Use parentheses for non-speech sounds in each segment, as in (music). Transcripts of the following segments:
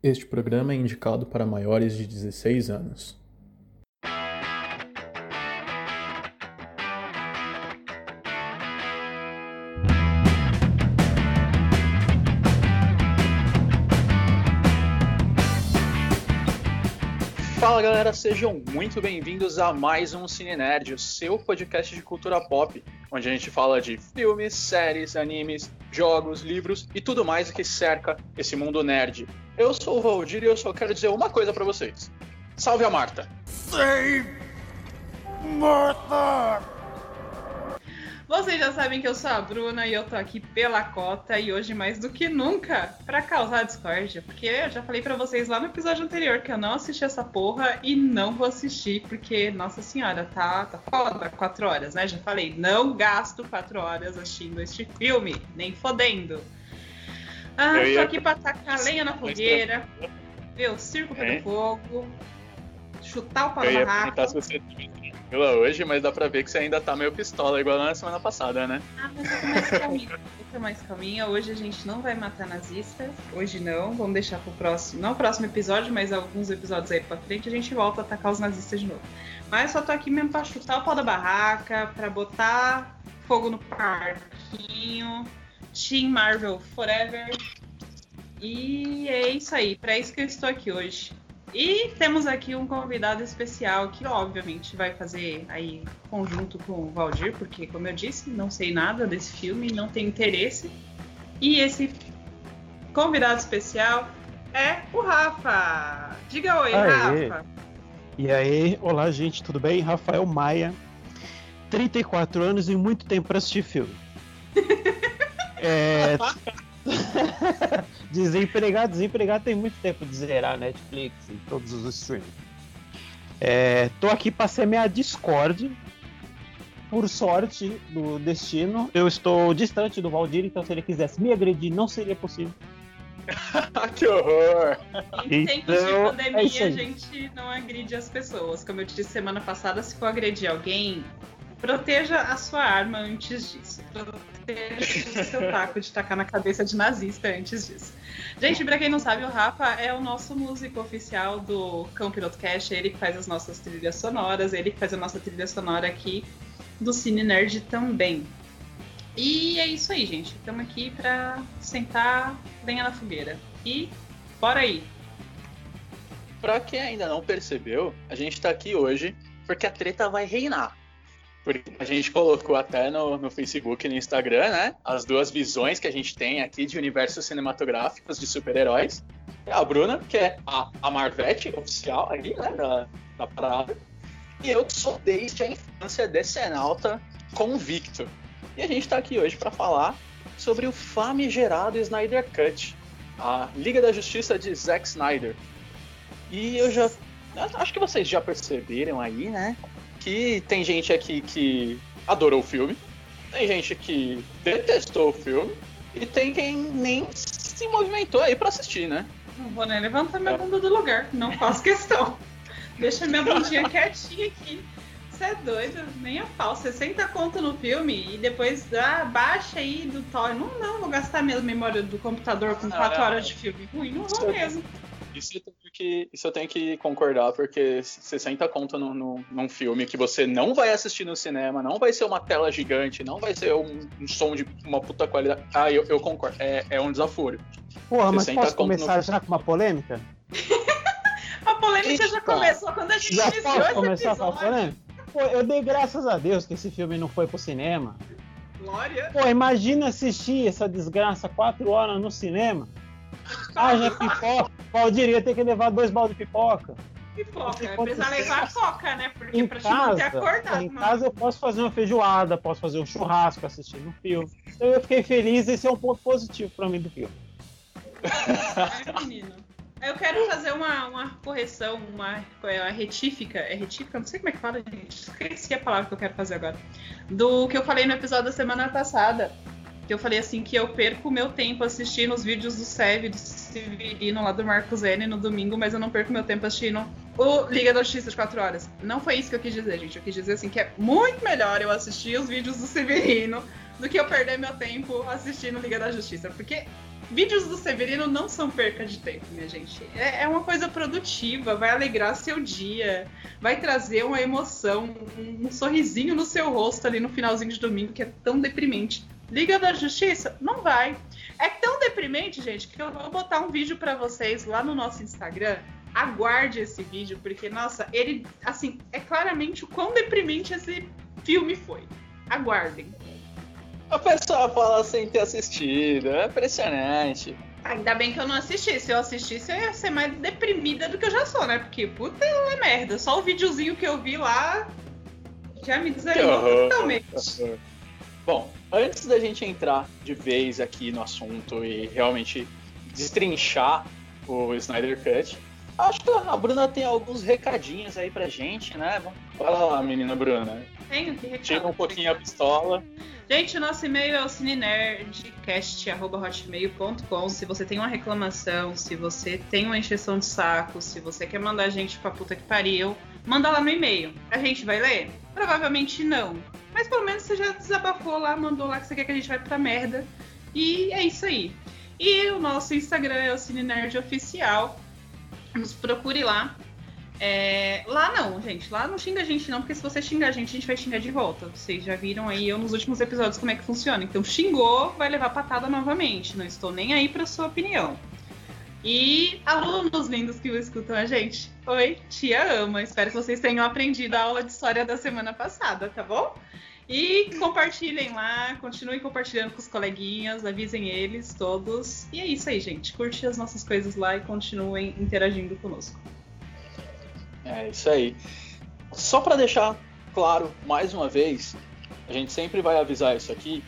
Este programa é indicado para maiores de 16 anos. Fala galera, sejam muito bem-vindos a mais um Cine Nerd, o seu podcast de cultura pop, onde a gente fala de filmes, séries, animes, jogos, livros e tudo mais que cerca esse mundo nerd. Eu sou o Valdir e eu só quero dizer uma coisa para vocês. Salve a Marta! Save Martha! Vocês já sabem que eu sou a Bruna e eu tô aqui pela cota e hoje mais do que nunca para causar discórdia, porque eu já falei para vocês lá no episódio anterior que eu não assisti essa porra e não vou assistir porque, nossa senhora, tá, tá foda quatro horas, né? Já falei, não gasto quatro horas assistindo este filme, nem fodendo. Ah, tô aqui pra tacar lenha na fogueira, ver o circo pelo fogo, chutar o pau Eu se você tranquila hoje, mas dá pra ver que você ainda tá meio pistola, igual na semana passada, né? Ah, mas tô mais (laughs) calminha. Tô mais calminha. Hoje a gente não vai matar nazistas. Hoje não. Vamos deixar pro próximo. Não o próximo episódio, mas alguns episódios aí pra frente a gente volta a atacar os nazistas de novo. Mas só tô aqui mesmo pra chutar o pau da barraca, pra botar fogo no parquinho. Team Marvel Forever. E é isso aí. Pra isso que eu estou aqui hoje. E temos aqui um convidado especial que, obviamente, vai fazer aí conjunto com o Valdir, porque, como eu disse, não sei nada desse filme, não tenho interesse. E esse convidado especial é o Rafa. Diga oi, Aê. Rafa. E aí, olá gente, tudo bem? Rafael Maia, 34 anos e muito tempo pra assistir filme. (laughs) É... (laughs) desempregado, desempregado tem muito tempo de zerar Netflix e todos os streams. É, tô aqui pra semear Discord. Por sorte do destino, eu estou distante do Valdir, então se ele quisesse me agredir, não seria possível. (laughs) que horror! Em tempos de Então, é pandemia, isso a aí. gente não agride as pessoas. Como eu disse semana passada, se for agredir alguém, proteja a sua arma antes disso. Proteja o seu (laughs) taco de tacar na cabeça de nazista antes disso. Gente, pra quem não sabe, o Rafa é o nosso músico oficial do Cão Piloto Cash. Ele que faz as nossas trilhas sonoras, ele que faz a nossa trilha sonora aqui do Cine Nerd também. E é isso aí, gente. Estamos aqui pra sentar lenha na fogueira. E bora aí. Pra quem ainda não percebeu, a gente tá aqui hoje porque a treta vai reinar. Porque a gente colocou até no, no Facebook e no Instagram, né? As duas visões que a gente tem aqui de universos cinematográficos de super-heróis. A Bruna, que é a, a Marvete oficial aí, né? Da, da parada. E eu sou desde a infância decenalta convicto. E a gente tá aqui hoje para falar sobre o famigerado Snyder Cut. A Liga da Justiça de Zack Snyder. E eu já. Acho que vocês já perceberam aí, né? Que tem gente aqui que adorou o filme, tem gente que detestou o filme, e tem quem nem se movimentou aí pra assistir, né? Não vou nem levantar minha bunda do lugar, não faço questão. (laughs) Deixa minha bundinha quietinha aqui. Você é doido, nem a pau. 60 conto no filme e depois ah, baixa aí do Thor. Não, não, vou gastar minha memória do computador com Não, 4 não. horas de filme. Ruim, não vou eu- mesmo. Isso eu tenho que, isso eu tenho que concordar, porque 60 conto num, num, num filme que você não vai assistir no cinema, não vai ser uma tela gigante, não vai ser um, um som de uma puta qualidade. Ah, eu, eu concordo. É, é um desaforo. Porra, mas 60 posso começar no- já com uma polêmcia? (laughs) A polêmica já Eita. começou quando a gente Já iniciou posso esse começar com a polêmica? Pô, eu dei graças a Deus que esse filme não foi pro cinema. Glória. Pô, imagina assistir essa desgraça quatro horas no cinema. Haja pipoca. Valdir ia ter que levar dois balde de pipoca. Pipoca. Enquanto Precisa levar coca, né? Porque Em pra te manter casa, acordado. em casa eu posso fazer uma feijoada, posso fazer um churrasco assistindo um filme. Então eu fiquei feliz, esse é um ponto positivo pra mim do filme. Ai, menino. Eu quero fazer uma, uma correção, uma, qual é, uma retífica. É retífica? Não sei como é que fala, gente. Esqueci a palavra que eu quero fazer agora. Do que eu falei no episódio da semana passada. Que eu falei assim que eu perco o meu tempo assistindo os vídeos do Sev, do Severino lá do Marcos N no domingo, mas eu não perco meu tempo assistindo o Liga da Justiça de 4 horas. Não foi isso que eu quis dizer, gente. Eu quis dizer assim que é muito melhor eu assistir os vídeos do Severino do que eu perder meu tempo assistindo Liga da Justiça. Porque vídeos do Severino não são perca de tempo, minha gente. É, é uma coisa produtiva, vai alegrar seu dia, vai trazer uma emoção, um, um sorrisinho no seu rosto ali no finalzinho de domingo que é tão deprimente. Liga da Justiça? Não vai. É tão deprimente, gente, que eu vou botar um vídeo para vocês lá no nosso Instagram. Aguarde esse vídeo, porque, nossa, ele, assim, é claramente o quão deprimente esse filme foi. Aguardem. A pessoa fala sem ter assistido, é impressionante. Ainda bem que eu não assisti. Se eu assistisse, eu ia ser mais deprimida do que eu já sou, né? Porque, puta é merda. Só o videozinho que eu vi lá já me desanimou totalmente. (laughs) Bom, antes da gente entrar de vez aqui no assunto e realmente destrinchar o Snyder Cut, acho que a Bruna tem alguns recadinhos aí pra gente, né? Fala lá, menina Bruna. Tenho que recado. Tira um pouquinho a pistola. Gente, o nosso e-mail é o cinenerdcast.hotmail.com. Se você tem uma reclamação, se você tem uma encheção de saco, se você quer mandar a gente pra puta que pariu, manda lá no e-mail. A gente vai ler? Provavelmente não. Mas pelo menos você já desabafou lá, mandou lá que você quer que a gente vai pra merda. E é isso aí. E o nosso Instagram é o Cine Nerd Oficial. Nos procure lá. É... Lá não, gente. Lá não xinga a gente, não, porque se você xingar a gente, a gente vai xingar de volta. Vocês já viram aí eu nos últimos episódios como é que funciona. Então, xingou, vai levar patada novamente. Não estou nem aí pra sua opinião. E alunos lindos que escutam a gente. Oi, tia ama. Espero que vocês tenham aprendido a aula de história da semana passada, tá bom? E compartilhem lá, continuem compartilhando com os coleguinhas, avisem eles todos. E é isso aí, gente. Curte as nossas coisas lá e continuem interagindo conosco. É isso aí. Só para deixar claro mais uma vez, a gente sempre vai avisar isso aqui.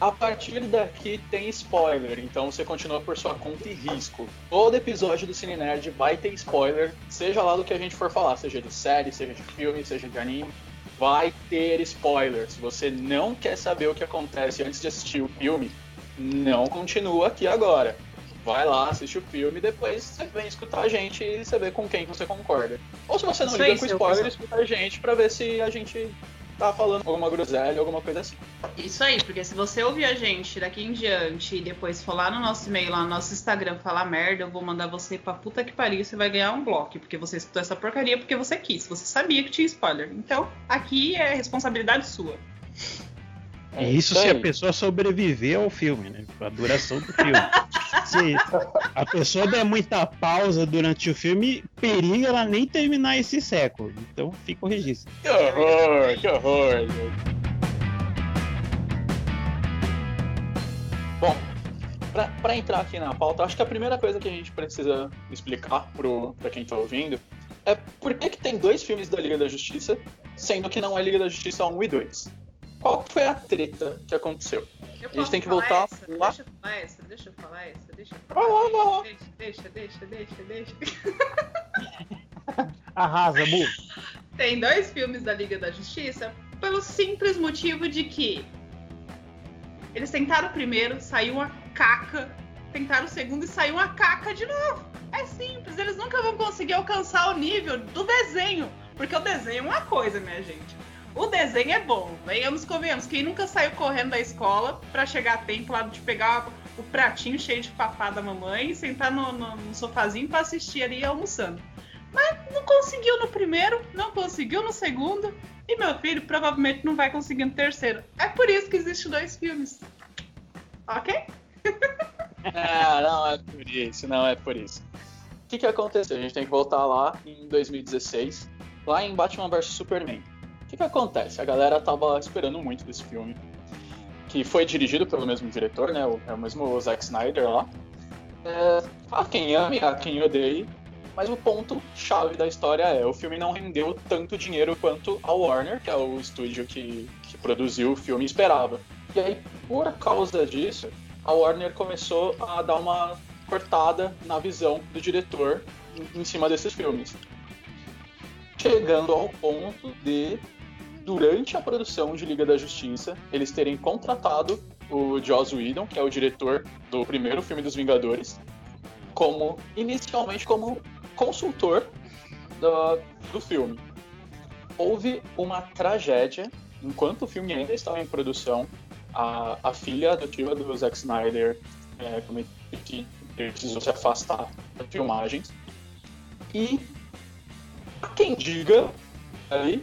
A partir daqui tem spoiler, então você continua por sua conta e risco. Todo episódio do Cine Nerd vai ter spoiler, seja lá do que a gente for falar, seja de série, seja de filme, seja de anime vai ter spoiler. Se você não quer saber o que acontece antes de assistir o filme, não continua aqui agora. Vai lá, assiste o filme e depois você vem escutar a gente e você vê com quem você concorda. Ou se você não liga com spoiler, escuta a gente pra ver se a gente tá falando alguma groselha, alguma coisa assim. Isso aí, porque se você ouvir a gente daqui em diante e depois for lá no nosso e-mail, lá no nosso Instagram, falar merda, eu vou mandar você pra puta que pariu, você vai ganhar um bloco, porque você escutou essa porcaria porque você quis, você sabia que tinha spoiler. Então, aqui é responsabilidade sua. É isso se a pessoa sobreviver ao filme, né? A duração do filme. (laughs) se a pessoa der muita pausa durante o filme, periga ela nem terminar esse século. Então fica o registro. Que horror, que horror. Bom, para entrar aqui na pauta, acho que a primeira coisa que a gente precisa explicar para quem está ouvindo é por que, que tem dois filmes da Liga da Justiça, sendo que não é Liga da Justiça 1 e 2 qual foi a treta que aconteceu? a gente tem que voltar essa? lá. Deixa eu falar essa, deixa eu falar essa, deixa eu falar. Vai lá, vai lá. Deixa, deixa, deixa, deixa, deixa. (laughs) Arrasa, Bu. Tem dois filmes da Liga da Justiça pelo simples motivo de que eles tentaram o primeiro, saiu uma caca. Tentaram o segundo e saiu uma caca de novo. É simples, eles nunca vão conseguir alcançar o nível do desenho. Porque o desenho é uma coisa, minha gente. O desenho é bom, venhamos convenhamos. Quem nunca saiu correndo da escola para chegar a tempo lá de pegar o pratinho cheio de papá da mamãe e sentar no, no, no sofazinho para assistir ali almoçando. Mas não conseguiu no primeiro, não conseguiu no segundo, e meu filho provavelmente não vai conseguir no terceiro. É por isso que existem dois filmes. Ok? (laughs) Ah, não é por isso, não é por isso. O que, que aconteceu? A gente tem que voltar lá em 2016, lá em Batman vs Superman. Que, que acontece? A galera tava esperando muito desse filme, que foi dirigido pelo mesmo diretor, né? O, é o mesmo Zack Snyder lá. É, há quem ame, há quem odeie, mas o ponto chave da história é o filme não rendeu tanto dinheiro quanto a Warner, que é o estúdio que, que produziu o filme, esperava. E aí, por causa disso, a Warner começou a dar uma cortada na visão do diretor em, em cima desses filmes. Chegando ao ponto de durante a produção de Liga da Justiça, eles terem contratado o Joss Whedon, que é o diretor do primeiro filme dos Vingadores, como inicialmente como consultor do, do filme. Houve uma tragédia enquanto o filme ainda estava em produção. A, a filha adotiva do Zack Snyder é, que precisou se afastar das filmagens. E quem diga aí,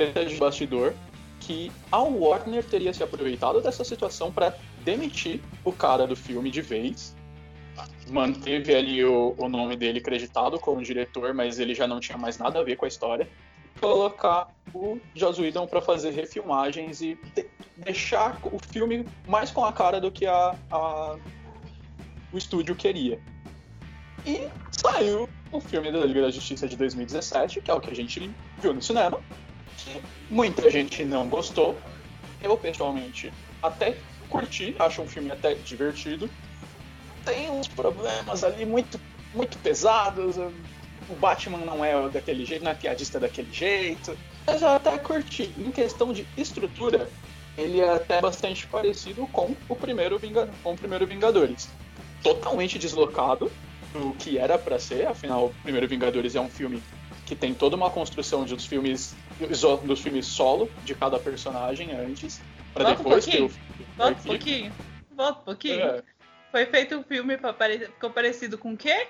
treta de bastidor, que a Warner teria se aproveitado dessa situação para demitir o cara do filme de vez. Manteve ali o, o nome dele creditado como diretor, mas ele já não tinha mais nada a ver com a história. Colocar o Joss Whedon para fazer refilmagens e de, deixar o filme mais com a cara do que a, a, o estúdio queria. E saiu o filme da Liga da Justiça de 2017, que é o que a gente viu no cinema. Que muita gente não gostou. Eu, pessoalmente, até curti, acho um filme até divertido. Tem uns problemas ali muito, muito pesados. O Batman não é daquele jeito, não é piadista daquele jeito. Mas eu até curti. Em questão de estrutura, ele é até bastante parecido com o primeiro, com o primeiro Vingadores. Totalmente deslocado do que era para ser, afinal, o primeiro Vingadores é um filme que tem toda uma construção dos filmes dos filmes solo de cada personagem antes, para depois um ter o Volta um pouquinho. Volta um pouquinho. É. Foi feito um filme para pare... ficou parecido com o quê?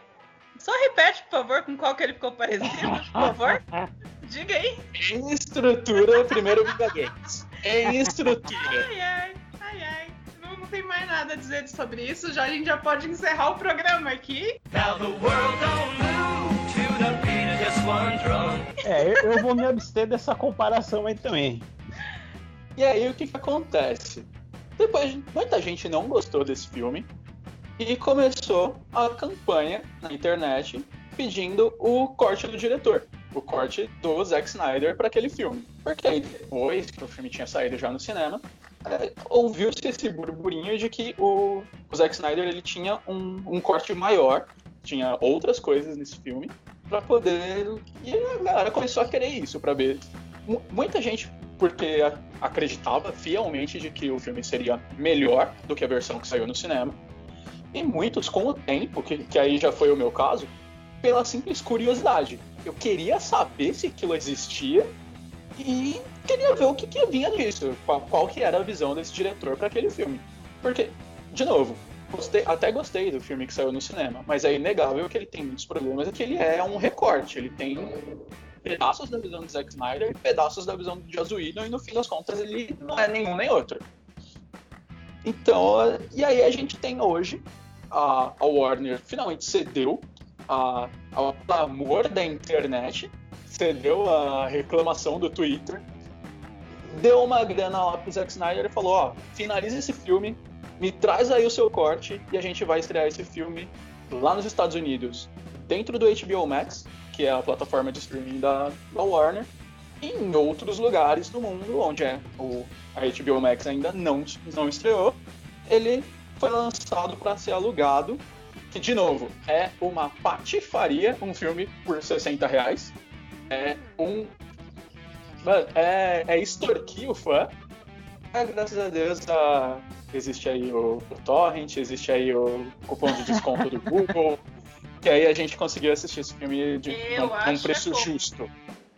Só repete, por favor, com qual que ele ficou parecido, por favor. (laughs) Diga aí. Em estrutura, primeiro Vingadores. Em estrutura. Ai, ai, ai, ai. Não, não tem mais nada a dizer sobre isso. Já, a gente já pode encerrar o programa aqui. Now the world don't move É, eu, vou me abster dessa comparação aí também. E aí, o que, que acontece? Depois, muita gente não gostou desse filme e começou a campanha na internet pedindo o corte do diretor, o corte do Zack Snyder para aquele filme. Porque aí depois que o filme tinha saído já no cinema, é, ouviu-se esse burburinho de que o, o Zack Snyder ele tinha um, um corte maior, tinha outras coisas nesse filme para poder e a galera começou a querer isso para ver. M muita gente porque acreditava fielmente de que o filme seria melhor do que a versão que saiu no cinema. E muitos, com o tempo, que, que aí já foi o meu caso, pela simples curiosidade. Eu queria saber se aquilo existia e queria ver o que, que vinha disso, qual, qual que era a visão desse diretor para aquele filme. Porque, de novo, gostei, até gostei do filme que saiu no cinema, mas é inegável que ele tem muitos problemas e que ele é um recorte, ele tem pedaços da visão do Zack Snyder e pedaços da visão Joss Whedon, e no fim das contas ele não é nenhum nem outro. Então, e aí a gente tem hoje a, a Warner finalmente cedeu a, ao clamor da internet, cedeu a reclamação do Twitter, deu uma grana lá pro Zack Snyder e falou, ó, finaliza esse filme, me traz aí o seu corte e a gente vai estrear esse filme lá nos Estados Unidos, dentro do HBO Max, que é a plataforma de streaming da, da Warner, e em outros lugares do mundo, onde é o, a HBO Max ainda não, não estreou, ele foi lançado para ser alugado, que de novo é uma patifaria, um filme por 60 reais. É um. É, é extorquir o fã. É, graças a Deus a, existe aí o, o Torrent, existe aí o cupom de desconto do (laughs) Google. Que aí a gente conseguiu assistir esse filme de um, um preço justo.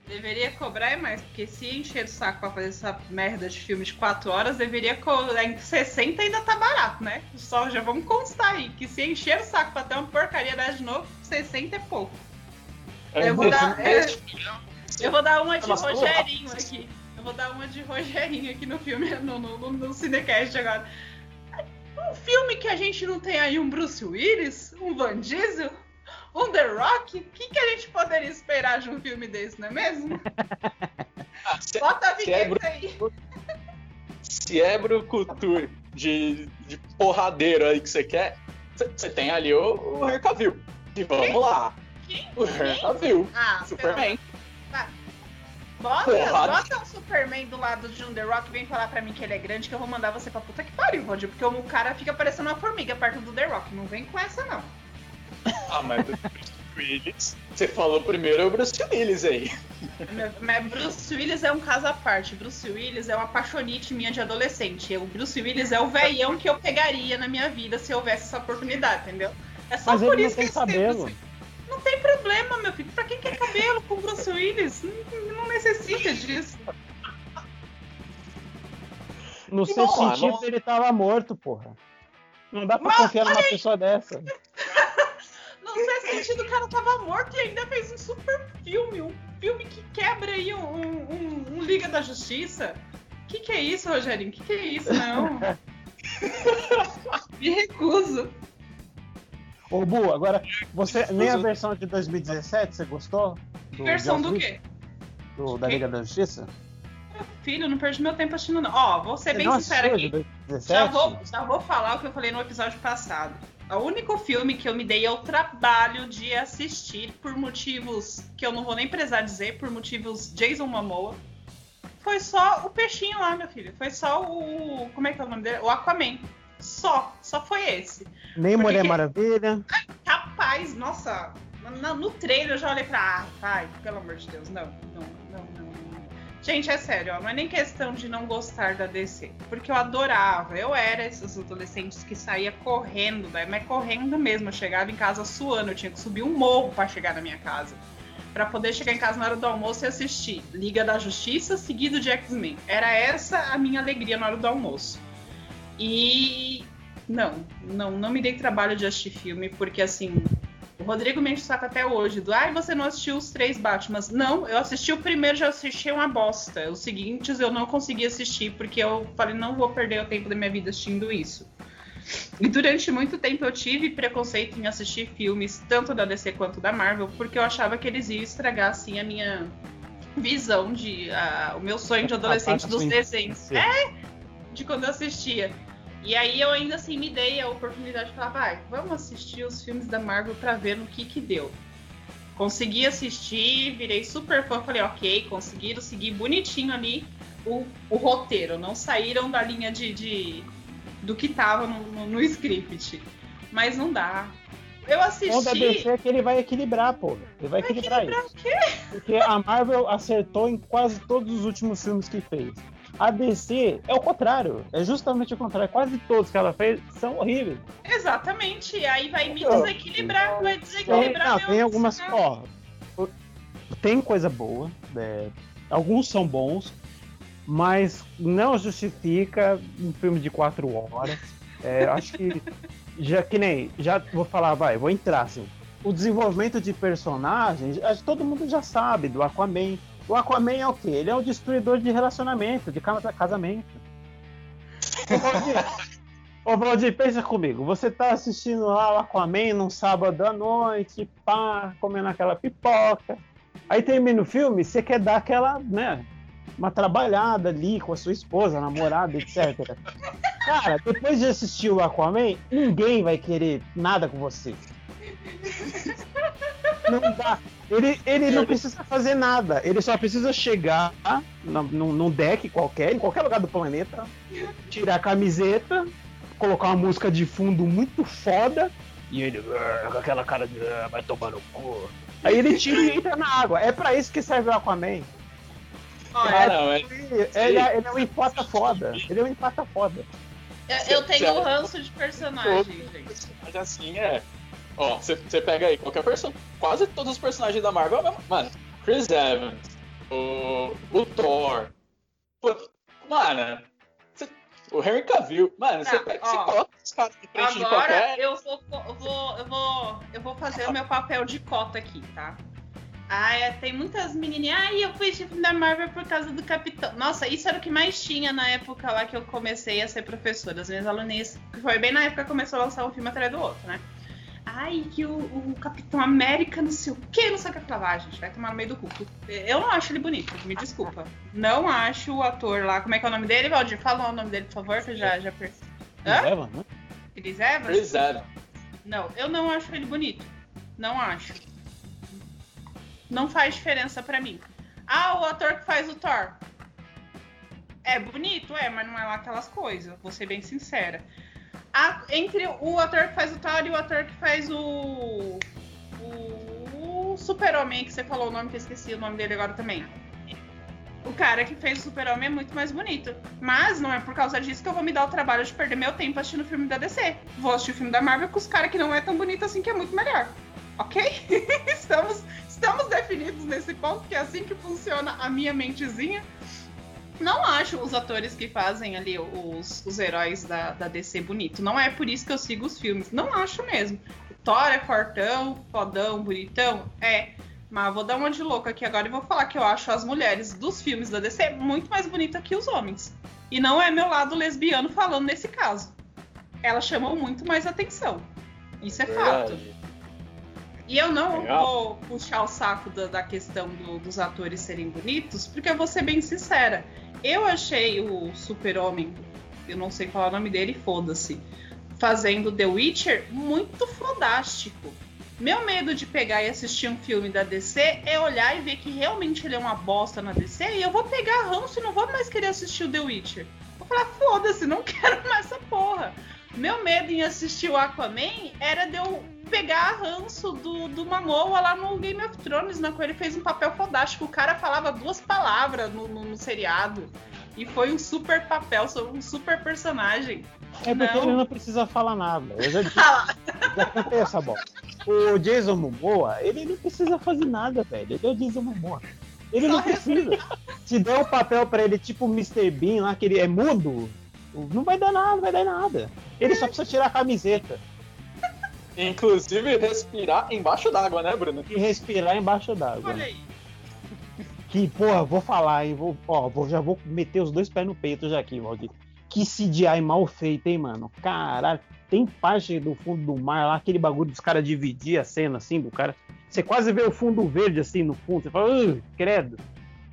Deveria cobrar mais, porque se encher o saco pra fazer essa merda de filme de 4 horas, deveria cobrar em 60 ainda tá barato, né? Só já vamos constar aí, que se encher o saco pra ter uma porcaria dessa de novo, 60 é pouco. É, eu, vou dar, é, (laughs) eu vou dar uma de Rogerinho aqui. Eu vou dar uma de Rogerinho aqui no filme, (laughs) no, no, no Cinecast agora. Um filme que a gente não tem aí um Bruce Willis, um Van Diesel, um The Rock, o que, que a gente poderia esperar de um filme desse, não é mesmo? (laughs) Ah, Bota a vinheta é aí. Se é Brucutur de, de porradeiro aí que você quer, você tem ali o, o Henry Cavill. E vamos Quem? lá. Quem? O Henry Cavill. Ah, Superman. Tá. Bota, bota um Superman do lado de um The Rock e vem falar pra mim que ele é grande que eu vou mandar você pra puta que pariu, Roger. Porque o cara fica parecendo uma formiga perto do The Rock. Não vem com essa, não. Ah, mas Bruce Willis. Você falou primeiro o Bruce Willis aí. Mas Bruce Willis é um caso à parte. Bruce Willis é uma apaixonite minha de adolescente. O Bruce Willis é o veião que eu pegaria na minha vida se houvesse essa oportunidade, entendeu? É só mas por isso que tem cabelo. Não tem problema, meu filho. Pra quem quer cabelo com Bruce Willis? Não, não necessita disso. No seu sentido, ele tava morto, porra. Não dá pra confiar numa pessoa dessa. (laughs) Não faz sentido, o cara tava morto e ainda fez um super filme. Um filme que quebra aí um, um, um Liga da Justiça. Que que é isso, Rogerinho? Que que é isso? Não. (laughs) Me recuso. Ô, Bu, agora, você nem a versão de 2017 você gostou? Do versão do quê? Do, da Liga da Justiça? Filho, não perdi meu tempo assistindo, não. Ó, vou ser bem sincera aqui. Já vou, já vou falar o que eu falei no episódio passado. O único filme que eu me dei ao trabalho de assistir por motivos que eu não vou nem precisar dizer, por motivos Jason Momoa, foi só o peixinho lá, meu filho. Foi só o. Como é que é o nome dele? O Aquaman. Só. Só foi esse. Nem Porque... Mulher Maravilha. Capaz, nossa. No, no trailer eu já olhei pra. Ah, pai, pelo amor de Deus, não, não, não, não. Gente, é sério, ó, não é nem questão de não gostar da DC, porque eu adorava. Eu era esses adolescentes que saía correndo, né? mas correndo mesmo. Eu chegava em casa suando, eu tinha que subir um morro para chegar na minha casa. para poder chegar em casa na hora do almoço e assistir Liga da Justiça seguido de X-Men. Era essa a minha alegria na hora do almoço. E não, não, não me dei trabalho de assistir filme, porque assim, o Rodrigo me enche o saco até hoje do ai, você não assistiu os três Batmans. Não, eu assisti o primeiro, já assisti uma bosta. Os seguintes eu não consegui assistir, porque eu falei, não vou perder o tempo da minha vida assistindo isso. E durante muito tempo eu tive preconceito em assistir filmes, tanto da DC quanto da Marvel, porque eu achava que eles iam estragar assim a minha visão de uh, o meu sonho de adolescente dos desenhos. É, de quando eu assistia. E aí eu ainda assim me dei a oportunidade de falar, vai, vamos assistir os filmes da Marvel para ver no que que deu. Consegui assistir, virei super fã, falei, ok, conseguiram seguir bonitinho ali o, o roteiro, não saíram da linha de, de do que tava no, no, no, script. Mas não dá. Eu assisti. O da DC é que ele vai equilibrar, pô. Ele vai, vai equilibrar, equilibrar isso. Porque a Marvel acertou em quase todos os últimos filmes que fez. A DC é o contrário. É justamente o contrário. Quase todos que ela fez são horríveis. Exatamente. Aí vai me desequilibrar. Vai desequilibrar. Tem, não, tem algumas. Ó, tem coisa boa. É, alguns são bons. Mas não justifica um filme de quatro horas. É, acho que. (laughs) Já que nem. Já vou falar, vai, vou entrar assim. O desenvolvimento de personagens, todo mundo já sabe, do Aquaman o Aquaman é o quê? Ele é o destruidor de relacionamento, de casamento. (laughs) Ô, Valdir, pensa comigo. Você tá assistindo lá o Aquaman num sábado à noite, pá, comendo aquela pipoca. Aí termina o filme, você quer dar aquela, né, uma trabalhada ali com a sua esposa, namorada, etc. Cara, depois de assistir o Aquaman, ninguém vai querer nada com você. Não dá. Ele, ele não precisa fazer nada. Ele só precisa chegar num, num deck qualquer, em qualquer lugar do planeta, tirar a camiseta, colocar uma música de fundo muito foda, e ele ah, com aquela cara de ah, vai tomar no cu. Aí ele tira e entra na água. É pra isso que serve o Aquaman. Ah, é, não, é... Ele, ele, é, ele é um empata foda. Ele é um empata foda. Eu, eu tenho um ranço de personagem, gente. Mas assim, é. Ó, você pega aí qualquer personagem. Quase todos os personagens da Marvel, mano. Chris Evans, o, o Thor. Mano, cê, o Henry Cavill. Mano, você tá, coloca os caras em frente de qualquer. Eu vou, eu, vou, eu, vou, eu vou fazer o meu papel de cota aqui, tá? Ah, é, tem muitas menininhas. Ah, eu fui de filme da Marvel por causa do Capitão. Nossa, isso era o que mais tinha na época lá que eu comecei a ser professora. As minhas alunas. Foi bem na época que começou a lançar um filme atrás do outro, né? Ai, que o, o, Capitão América não sei o que, não sei o que falar, gente, vai tomar no meio do cu. Eu não acho ele bonito, me desculpa. Não acho o ator lá, como é que é o nome dele, Valdir? Fala o nome dele, por favor, que eu já, já percebi. Chris Evans, né? Chris Evans? Chris Evans. Não, eu não acho ele bonito. Não acho. Não faz diferença para mim. Ah, o ator que faz o Thor. É bonito, é, mas não é lá aquelas coisas, vou ser bem sincera a, entre o ator que faz o Thor e o ator que faz o. O, Super-Homem, que você falou o nome, que eu esqueci o nome dele agora também. O cara que fez o Super-Homem é muito mais bonito. Mas não é por causa disso que eu vou me dar o trabalho de perder meu tempo assistindo o filme da DC. Vou assistir o filme da Marvel com os caras que não é tão bonito assim, que é muito melhor. Ok? (laughs) estamos, estamos definidos nesse ponto, que é assim que funciona a minha mentezinha. Não acho os atores que fazem ali os, os heróis da, da DC bonito. Não é por isso que eu sigo os filmes. Não acho mesmo. O Thor é fortão, fodão, bonitão. É. Mas vou dar uma de louca aqui agora e vou falar que eu acho as mulheres dos filmes da DC muito mais bonitas que os homens. E não é meu lado lesbiano falando nesse caso. Elas chamam muito mais atenção. Isso é fato. E eu não Legal. vou puxar o saco da, da questão do, dos atores serem bonitos, porque eu vou ser bem sincera. Eu achei o Super-Homem, eu não sei falar o nome dele, foda-se, fazendo The Witcher muito fodástico. Meu medo de pegar e assistir um filme da DC é olhar e ver que realmente ele é uma bosta na DC e eu vou pegar ranço e não vou mais querer assistir o The Witcher. Vou falar, foda-se, não (laughs) quero mais essa porra. Meu medo em assistir o Aquaman era de eu pegar ranço do, do Mamoa lá no Game of Thrones, na qual ele fez um papel fodástico. O cara falava duas palavras no, no, no seriado. E foi um super papel, um super personagem. É porque não. ele não precisa falar nada. Eu já, disse, (laughs) já essa bola. O Jason Momoa, ele não precisa fazer nada, velho. Ele é o Jason Momoa. Ele Só não precisa. Se der um papel pra ele, tipo o Mr. Bean lá, que ele é mudo, não vai dar nada, não vai dar nada. Ele só precisa tirar a camiseta. Inclusive respirar embaixo d'água, né, Bruno? E respirar embaixo d'água. Olha aí. Que, porra, vou falar, hein? Vou, ó, vou, já vou meter os dois pés no peito já aqui, Valdir. Que CGI mal feito, hein, mano? Caralho. Tem parte do fundo do mar lá, aquele bagulho dos caras dividir a cena assim, do cara. Você quase vê o fundo verde assim no fundo. Você fala, credo.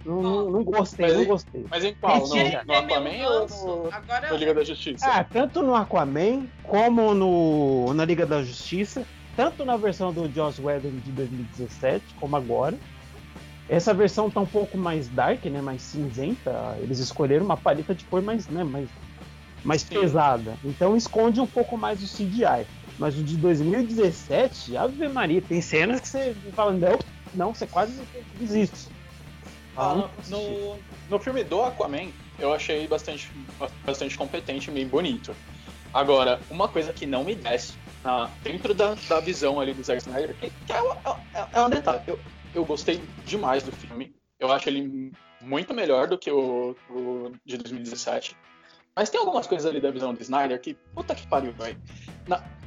Não, não, não gostei, mas, não gostei. Mas em qual? No, no Aquaman ou no, Agora... no Liga da Justiça? Ah, tanto no Aquaman como no, na Liga da Justiça, tanto na versão do Joss Whedon de 2017 como agora. Essa versão tá um pouco mais dark, né, mais cinzenta. Eles escolheram uma paleta de cor mais, né, mais, mais pesada. Então esconde um pouco mais o CGI. Mas o de 2017, Ave Maria, tem cenas que você fala, não, não, você quase desiste. Ah, no, no, filme do Aquaman, eu achei bastante, bastante competente e bem bonito. Agora, uma coisa que não me desce ah, dentro da, da visão ali do Zack Snyder, que, que é, é, é, um detalhe. Eu, eu gostei demais do filme. Eu acho ele muito melhor do que o, o de 2017. Mas tem algumas coisas ali da visão do Snyder que, puta que pariu, velho.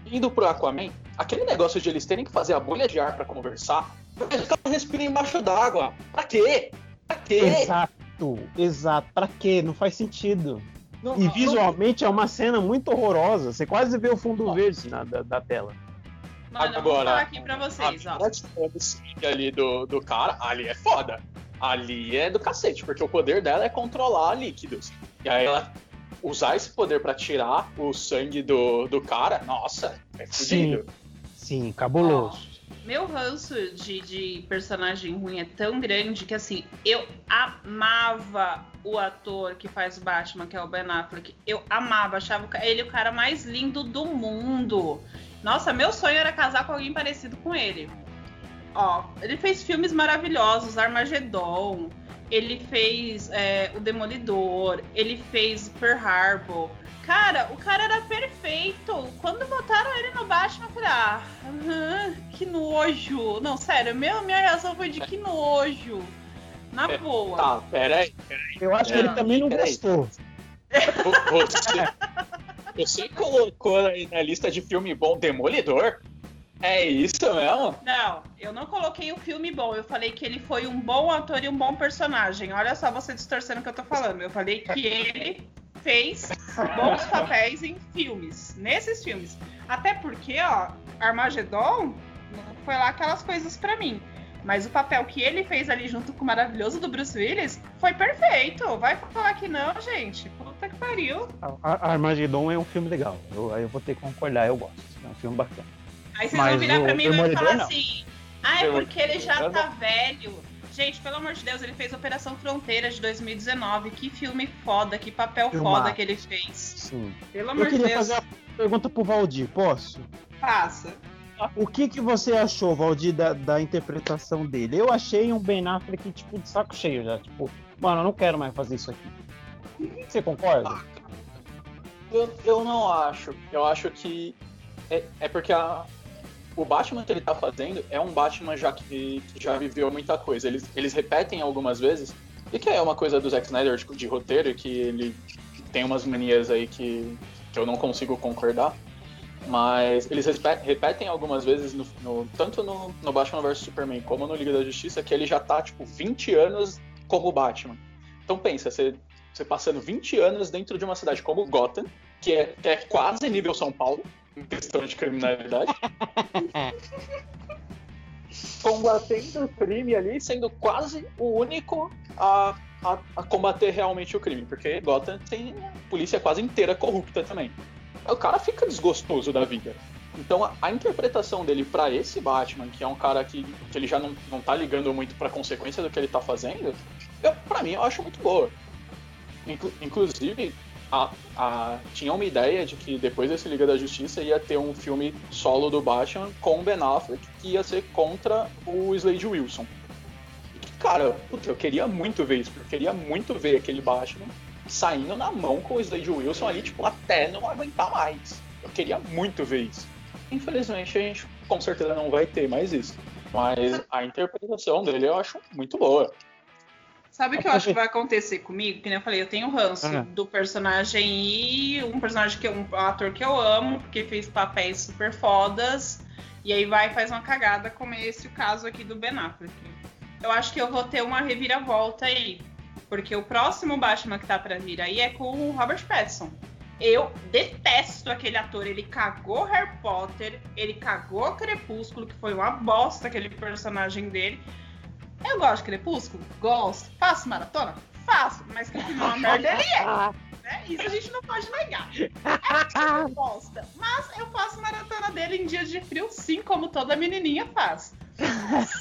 Indo pro Aquaman, aquele negócio de eles terem que fazer a bolha de ar para conversar, os caras respiram embaixo d'água. Pra quê? Pra quê? Exato, exato. Pra quê? Não faz sentido. Não, e visualmente não... é uma cena muito horrorosa. Você quase vê o fundo não. verde na, da, da tela. Mano, Agora, eu vou falar aqui pra vocês, ó. ali do, do cara, ali é foda. Ali é do cacete, porque o poder dela é controlar líquidos. E aí ela usar esse poder para tirar o sangue do, do cara, nossa, é fudido. Sim, sim cabuloso. Meu ranço de, de personagem ruim é tão grande que, assim, eu amava o ator que faz o Batman, que é o Ben Affleck. Eu amava, achava ele o cara mais lindo do mundo. Nossa, meu sonho era casar com alguém parecido com ele. Ó, ele fez filmes maravilhosos, Armagedon, ele fez é, O Demolidor, ele fez Pearl Harbor. Cara, o cara era perfeito. Quando botaram ele no Batman, eu falei, ah, que nojo. Não, sério, meu, minha reação foi de que nojo. Na é, boa. Tá, peraí, peraí. Eu acho que ele também não peraí. gostou. Você, você colocou aí na lista de filme bom Demolidor? É isso mesmo? Não, eu não coloquei o filme bom. Eu falei que ele foi um bom ator e um bom personagem. Olha só você distorcendo o que eu tô falando. Eu falei que ele fez bons papéis em filmes, nesses filmes. Até porque, ó, Armagedon foi lá aquelas coisas para mim. Mas o papel que ele fez ali junto com o maravilhoso do Bruce Willis foi perfeito. Vai falar que não, gente. Puta que pariu. Armagedon é um filme legal. Eu, eu vou ter que concordar, eu gosto. É um filme bacana. Aí vocês Mas vão virar pra mim e vão falar não. assim: ah, é porque ele já tá velho. Gente, pelo amor de Deus, ele fez Operação Fronteira de 2019. Que filme foda, que papel Filmar. foda que ele fez. Sim. Pelo amor de Deus. Eu queria fazer uma pergunta pro Valdir, posso? Passa. O que, que você achou, Valdir, da, da interpretação dele? Eu achei um Ben Affleck, tipo, de saco cheio já. Tipo, mano, eu não quero mais fazer isso aqui. Você concorda? Eu, eu não acho. Eu acho que. É, é porque a, o Batman que ele tá fazendo é um Batman já que, que já viveu muita coisa. Eles, eles repetem algumas vezes E que é uma coisa do Zack Snyder tipo, de roteiro, que ele tem umas manias aí que, que eu não consigo concordar. Mas eles repetem algumas vezes, no, no, tanto no, no Batman vs Superman como no Liga da Justiça, que ele já tá, tipo, 20 anos como Batman. Então pensa, você, você passando 20 anos dentro de uma cidade como Gotham, que é, que é quase nível São Paulo, em questão de criminalidade. (laughs) combatendo o crime ali, sendo quase o único a, a, a, combater realmente o crime, porque Gotham tem polícia quase inteira corrupta também. O cara fica desgostoso da vida. Então a, a interpretação dele para esse Batman, que é um cara que, que ele já não, não tá ligando muito pra consequência do que ele tá fazendo, eu, pra mim eu acho muito boa. Inclu, inclusive, a, a, tinha uma ideia de que depois desse Liga da Justiça ia ter um filme solo do Batman com Ben Affleck que ia ser contra o Slade Wilson. Cara, puta, eu queria muito ver isso, porque eu queria muito ver aquele Batman saindo na mão com o Slade Wilson ali, tipo, até não aguentar mais. Eu queria muito ver isso. Infelizmente, a gente com certeza não vai ter mais isso. Mas a interpretação dele eu acho muito boa. Sabe o que eu acho que vai acontecer comigo? Que nem eu falei, eu tenho ranço uhum. do personagem e um personagem que um ator que eu amo, porque fez papéis super fodas, e aí vai e faz uma cagada como esse o caso aqui do Ben Affleck. Eu acho que eu vou ter uma reviravolta aí, porque o próximo Batman que tá para vir aí é com o Robert Pattinson. Eu detesto aquele ator. Ele cagou Harry Potter, ele cagou Crepúsculo, que foi uma bosta aquele personagem dele. Eu gosto de Crepúsculo? Gosto. Faço maratona? Faço. Mas que filme uma merda ele é. Né? Isso a gente não pode negar. É bosta. Mas eu faço maratona dele em dias de frio, sim, como toda menininha faz.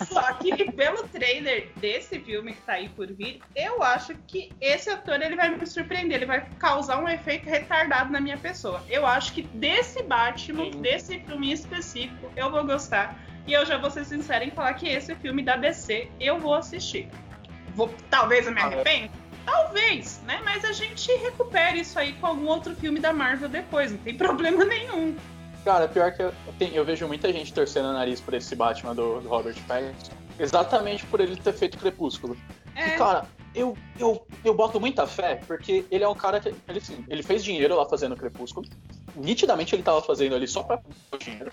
Só que pelo trailer desse filme que tá aí por vir, eu acho que esse ator ele vai me surpreender, ele vai causar um efeito retardado na minha pessoa. Eu acho que desse Batman, Sim. desse filme específico, eu vou gostar. E eu já vou ser sincera em falar que esse filme da DC eu vou assistir. Vou, talvez eu me ah, é. arrependa? Talvez, né? Mas a gente recupera isso aí com algum outro filme da Marvel depois, não tem (laughs) problema nenhum. Cara, pior que eu, eu vejo muita gente torcendo o nariz por esse Batman do, do Robert Pattinson, exatamente por ele ter feito Crepúsculo. É. E, cara, eu, eu, eu boto muita fé, porque ele é um cara que, ele, assim, ele fez dinheiro lá fazendo Crepúsculo, nitidamente ele tava fazendo ali só pra dinheiro.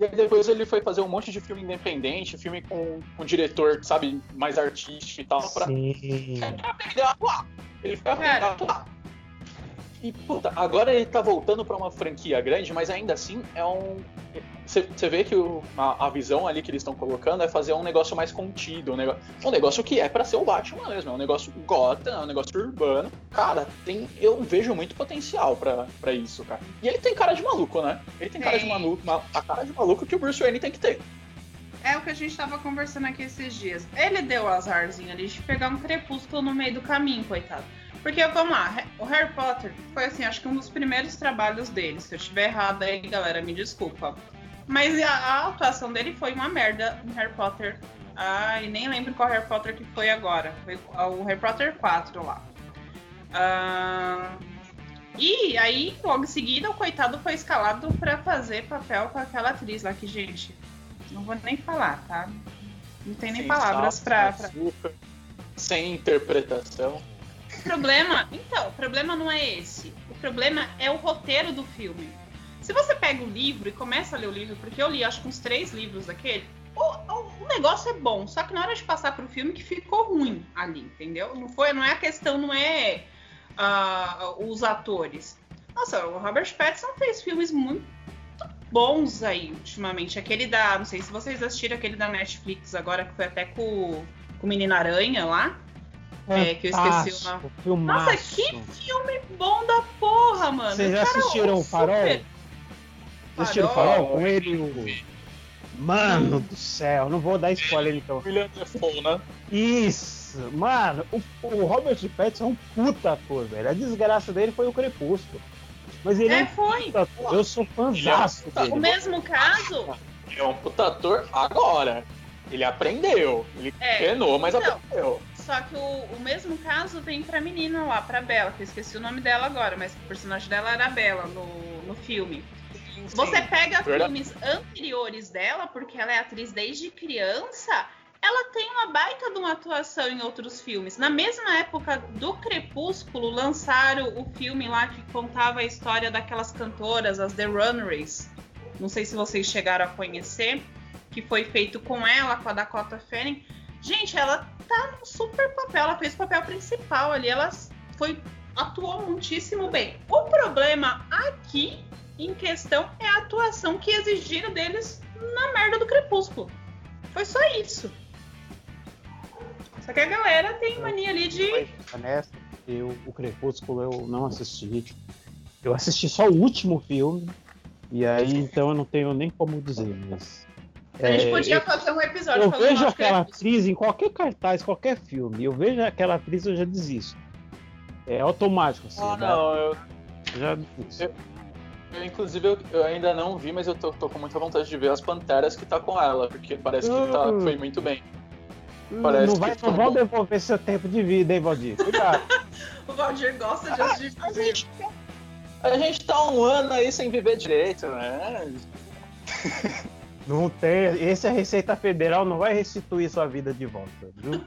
E aí depois ele foi fazer um monte de filme independente, filme com um diretor, sabe, mais artístico e tal, pra, pra aprender a atuar. Ele foi aprender a atuar. E, puta, agora ele tá voltando para uma franquia grande, mas ainda assim é um. Você vê que o, a, a, visão ali que eles estão colocando é fazer um negócio mais contido, um negócio, um negócio que é para ser o Batman mesmo, é um negócio gota, é um negócio urbano. Cara, tem, eu vejo muito potencial para isso, cara. E ele tem cara de maluco, né? Ele tem cara de maluco, a cara de maluco que o Bruce Wayne tem que ter. É o que a gente tava conversando aqui esses dias. Ele deu azarzinho ali de pegar um crepúsculo no meio do caminho, coitado. Porque, vamos lá, o Harry Potter foi, assim, acho que um dos primeiros trabalhos dele. Se eu estiver errado aí, galera, me desculpa. Mas a, a atuação dele foi uma merda no Harry Potter. Ai, nem lembro qual Harry Potter que foi agora. Foi o Harry Potter 4 lá. Uh, e aí, logo em seguida, o coitado foi escalado para fazer papel com aquela atriz lá que, gente, não vou nem falar, tá? Não tem nem Sem palavras para. Pra... Sem interpretação. Problema, então, o problema não é esse. O problema é o roteiro do filme. Se você pega o livro e começa a ler o livro, porque eu li acho que uns três livros daquele, o, o, o negócio é bom, só que na hora de passar pro filme que ficou ruim ali, entendeu? Não foi, não é a questão, não é uh, os atores. Nossa, o Robert Pattinson fez filmes muito bons aí ultimamente. Aquele da, não sei se vocês assistiram aquele da Netflix agora que foi até com, com o Menino Aranha lá. É, que eu esqueci o nome. Filmaço. Nossa, que filme bom da porra, mano. Vocês já assistiram o Farol? Super... Assistiram o Farol com ele o... Mano do céu, não vou dar spoiler então. William Defoe, né? Isso, mano, o, o Robert Pattinson é um puta ator, velho. A desgraça dele foi o Crepúsculo. Mas ele é, é foi. Eu sou fãzaço dele. O mesmo caso? É um puta ator agora. Ele aprendeu. Ele é. treinou, mas então, aprendeu. Só que o, o mesmo caso vem pra menina lá, pra Bela, que eu esqueci o nome dela agora, mas o personagem dela era a Bela no, no filme. Sim, Você pega Verdade. filmes anteriores dela, porque ela é atriz desde criança, ela tem uma baita de uma atuação em outros filmes. Na mesma época do Crepúsculo, lançaram o filme lá que contava a história daquelas cantoras, as The Runaways. Não sei se vocês chegaram a conhecer, que foi feito com ela, com a Dakota Fanning. Gente, ela tá num super papel, ela fez o papel principal ali, ela foi atuou muitíssimo bem. O problema aqui em questão é a atuação que exigiram deles na merda do Crepúsculo. Foi só isso. Só que a galera tem mania ali de. Honesto, eu, o Crepúsculo eu não assisti. Eu assisti só o último filme. E aí, então, eu não tenho nem como dizer, mas. A gente é, podia eu, fazer um episódio Eu vejo aquela atriz em qualquer cartaz, qualquer filme. Eu vejo aquela atriz, eu já desisto. É automático, assim. Ah, não, eu. Já desisto. Eu, eu, inclusive, eu, eu, ainda não vi, mas eu tô, tô, com muita vontade de ver as Panteras que tá com ela, porque parece que tá, uh, foi muito bem. Parece não, vai, não vão devolver seu tempo de vida, hein, Valdir? Cuidado. (laughs) o Valdir gosta de assistir a, a, gente, a gente tá um ano aí sem viver direito, né? (laughs) Não tem. Esse é a Receita Federal não vai restituir sua vida de volta, viu? (laughs)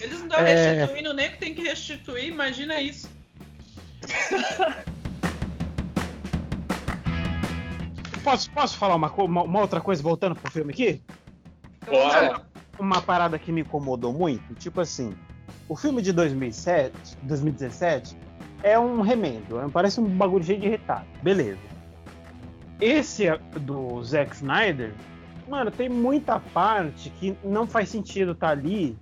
Eles não estão é... restituindo nem que tem que restituir, imagina isso. (laughs) posso, posso falar uma, uma, uma, outra coisa voltando pro filme aqui? Bora. Uma parada que me incomodou muito, tipo assim, o filme de 2007, 2017 é um remendo, parece um bagulho cheio de retardo, beleza. Esse do Zack Snyder, mano, tem muita parte que não faz sentido estar tá ali,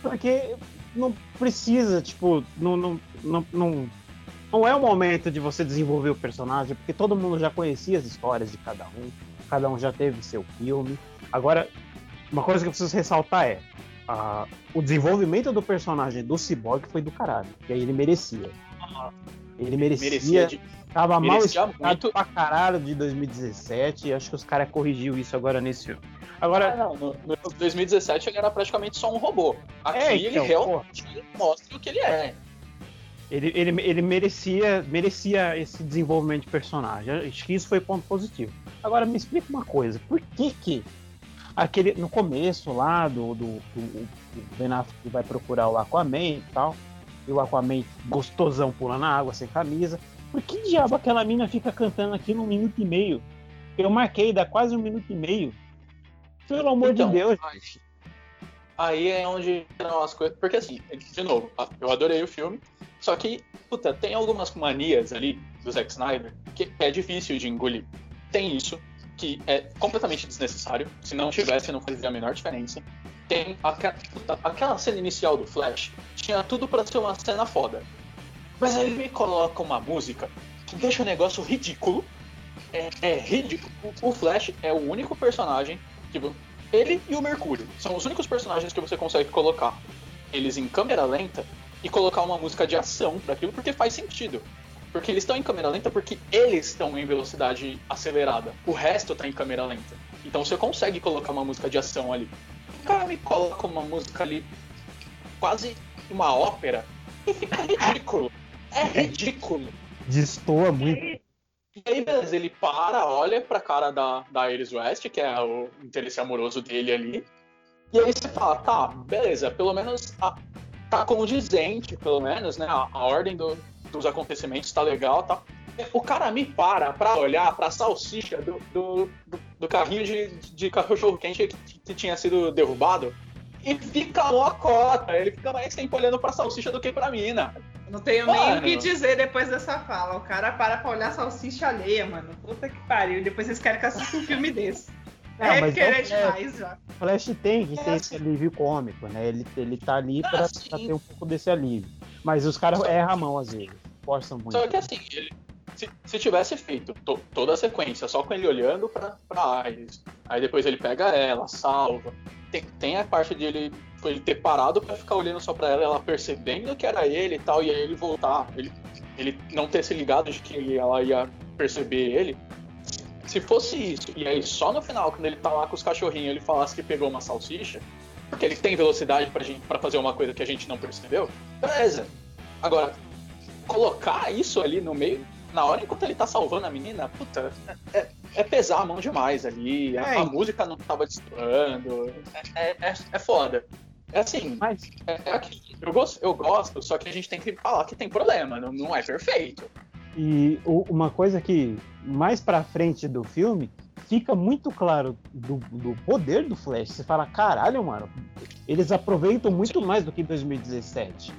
porque não precisa, tipo, não, não, não, não, não é o momento de você desenvolver o personagem, porque todo mundo já conhecia as histórias de cada um, cada um já teve seu filme. Agora, uma coisa que eu preciso ressaltar é a, o desenvolvimento do personagem do Cyborg foi do caralho, e aí ele merecia. Ele merecia. merecia de Tava mal muito... pra caralho de 2017 e acho que os caras corrigiu isso agora nesse filme. Agora, ah, não, no, no 2017 ele era praticamente só um robô. Aqui é, então, ele realmente porra. mostra o que ele é. Ele, ele, ele merecia, merecia esse desenvolvimento de personagem. Acho que isso foi ponto positivo. Agora me explica uma coisa, por que que aquele no começo lá do, do, do, do Ben Affleck vai procurar o Aquaman e tal, e o Aquaman gostosão pula na água sem camisa, por que diabo aquela mina fica cantando aqui num minuto e meio? Eu marquei, dá quase um minuto e meio. Pelo amor então, de Deus. Aí é onde as coisas. Porque assim, de novo, eu adorei o filme. Só que, puta, tem algumas manias ali do Zack Snyder que é difícil de engolir. Tem isso, que é completamente desnecessário. Se não tivesse, não fazia a menor diferença. Tem aquela, aquela cena inicial do Flash, tinha tudo para ser uma cena foda. Mas aí ele me coloca uma música que deixa o negócio ridículo. É, é ridículo. O Flash é o único personagem que. Ele e o Mercúrio são os únicos personagens que você consegue colocar eles em câmera lenta e colocar uma música de ação daquilo porque faz sentido. Porque eles estão em câmera lenta porque eles estão em velocidade acelerada. O resto está em câmera lenta. Então você consegue colocar uma música de ação ali. O cara me coloca uma música ali, quase uma ópera, e fica ridículo. É ridículo. Destoa muito. E aí, beleza, ele para, olha pra cara da, da Iris West, que é o interesse amoroso dele ali. E aí você fala, tá, beleza, pelo menos a, tá condizente, pelo menos, né? A, a ordem do, dos acontecimentos tá legal tá. O cara me para pra olhar pra salsicha do, do, do, carrinho de, de cachorro quente que, que tinha sido derrubado e fica cota. Ele fica mais tempo olhando pra salsicha do que pra mina. Não tenho mano. nem o que dizer depois dessa fala. O cara para pra olhar salsicha alheia, mano. Puta que pariu. Depois vocês querem que assista um filme desse. (laughs) É, é querer é, demais já. Flash tem que é ter assim. esse alívio cômico, né? Ele, ele tá ali pra, assim, pra ter um pouco desse alívio. Mas os caras erram a mão às vezes. Forçam muito. Só que assim, ele, se, se, tivesse feito to, toda a sequência só com ele olhando pra, pra Iris, aí depois ele pega ela, salva. Tem, tem a parte de ele ele ter parado para ficar olhando só para ela, ela percebendo que era ele e tal, e aí ele voltar, ele, ele não ter se ligado de que ela ia perceber ele. Se fosse isso, e aí só no final, quando ele tá lá com os cachorrinhos, ele falasse que pegou uma salsicha, porque ele tem velocidade pra, gente, pra fazer uma coisa que a gente não percebeu, beleza. Agora, colocar isso ali no meio, na hora enquanto ele tá salvando a menina, puta, é, é pesar a mão demais ali, a, É. a música não tava destoando, é, é, é foda. É assim, Mas é, é eu, gosto, eu gosto, só que a gente tem que falar que tem problema, não, não é perfeito. E o- uma coisa que mais pra frente do filme fica muito claro do, do poder do Flash. Você fala, caralho, mano, eles aproveitam muito mais do que em 2017.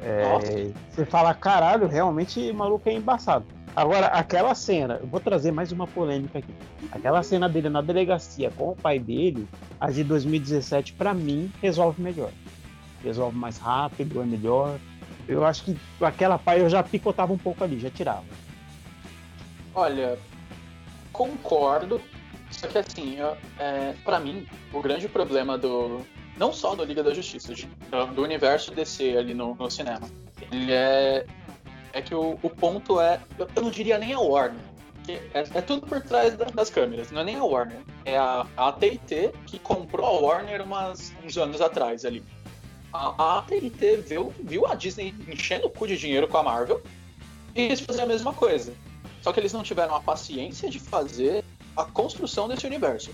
É, você fala, caralho, realmente o maluco é embaçado. Agora, aquela cena, eu vou trazer mais uma polêmica aqui. Aquela cena dele na delegacia com o pai dele, a de 2017, pra mim, resolve melhor. Resolve mais rápido, é melhor. Eu acho que aquela pai eu já picotava um pouco ali, já tirava. Olha, concordo, só que assim, é, para mim, o grande problema do. Não só do Liga da Justiça, do universo DC ali no, no cinema. Ele é. É que o, o ponto é. Eu, eu não diria nem a Warner. É, é tudo por trás da- das câmeras, não é nem a Warner. É a, AT&T que comprou a Warner umas, uns anos atrás ali. A, a AT&T viu, viu a Disney enchendo o cu de dinheiro com a Marvel e quis fazer a mesma coisa. Só que eles não tiveram a paciência de fazer a construção desse universo.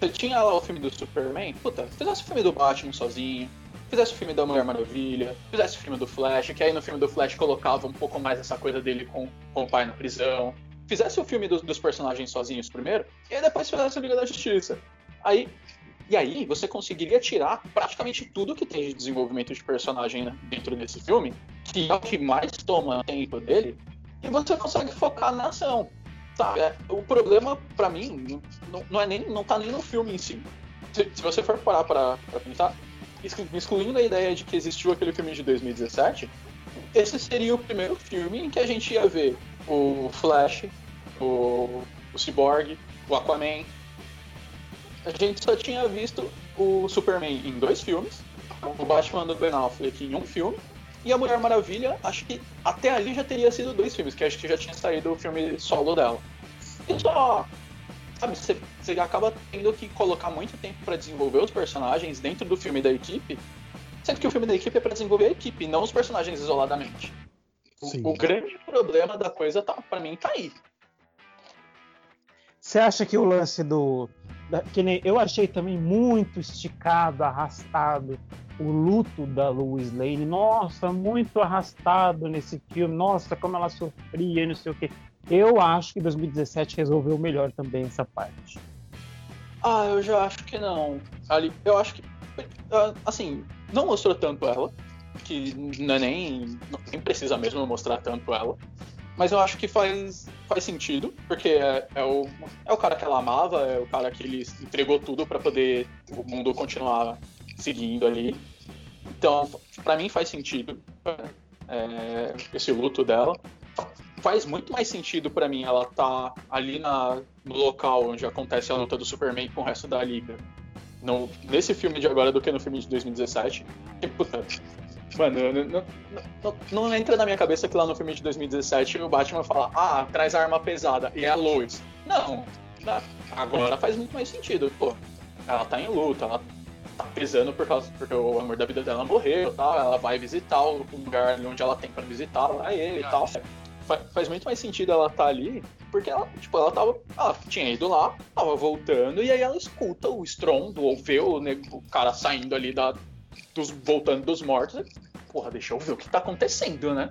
Você tinha lá o filme do Superman, puta, fizesse o filme do Batman sozinho, fizesse o filme da Mulher Maravilha, fizesse o filme do Flash, que aí no filme do Flash colocava um pouco mais essa coisa dele com, com o pai na prisão. Fizesse o filme dos, dos personagens sozinhos primeiro, e aí depois fizesse o Liga da Justiça. Aí, e aí você conseguiria tirar praticamente tudo que tem de desenvolvimento de personagem né, dentro desse filme, que é o que mais toma tempo dele, e você consegue focar na ação. Sabe? É, o problema, pra mim, não, não é nem, não tá nem no filme em si. Se, se você for parar pra, pra pensar, excluindo a ideia de que existiu aquele filme de 2017, esse seria o primeiro filme em que a gente ia ver o Flash, o, o Cyborg, o Aquaman. A gente só tinha visto o Superman em dois filmes, o Batman do Ben Affleck em um filme, e a Mulher Maravilha, acho que até ali já teria sido dois filmes, que acho que já tinha saído o filme solo dela. E só. Sabe, você, você acaba tendo que colocar muito tempo pra desenvolver os personagens dentro do filme da equipe, sendo que o filme da equipe é pra desenvolver a equipe, não os personagens isoladamente. Sim. O, o grande problema da coisa, tá, pra mim, tá aí. Você acha que o lance do. da- que nem, eu achei também muito esticado, arrastado. O luto da Lois Lane, nossa, muito arrastado nesse filme. Nossa, como ela sofria, e não sei o quê. Eu acho que 2017 resolveu melhor também essa parte. Ah, eu já acho que não. Ali, eu acho que. Assim, não mostrou tanto ela, que é nem. Nem precisa mesmo mostrar tanto ela. Mas eu acho que faz, faz sentido, porque é, é o, é o cara que ela amava, é o cara que ele entregou tudo pra poder o mundo continuar seguindo ali. Então, pra mim faz sentido é, esse luto dela. Faz muito mais sentido pra mim ela tá ali na, no local onde acontece a luta do Superman com o resto da liga. No, nesse filme de agora do que no filme de 2017. Que, puta, mano, não, não, não, não entra na minha cabeça que lá no filme de 2017 o Batman fala, ah, traz a arma pesada, e é a Lois. Não, agora faz muito mais sentido, pô. Ela tá em luta, ela tá pesando por causa, porque o amor da vida dela morreu tal, ela vai visitar o lugar onde ela tem pra visitar, lá ele e tal. Fa- Faz muito mais sentido ela estar ali, porque ela, tipo, ela tava. Ela tinha ido lá, tava voltando, e aí ela escuta o estrondo, ou vê o, nego- o cara saindo ali da, dos, voltando dos mortos. Porra, deixa eu ver o que tá acontecendo, né?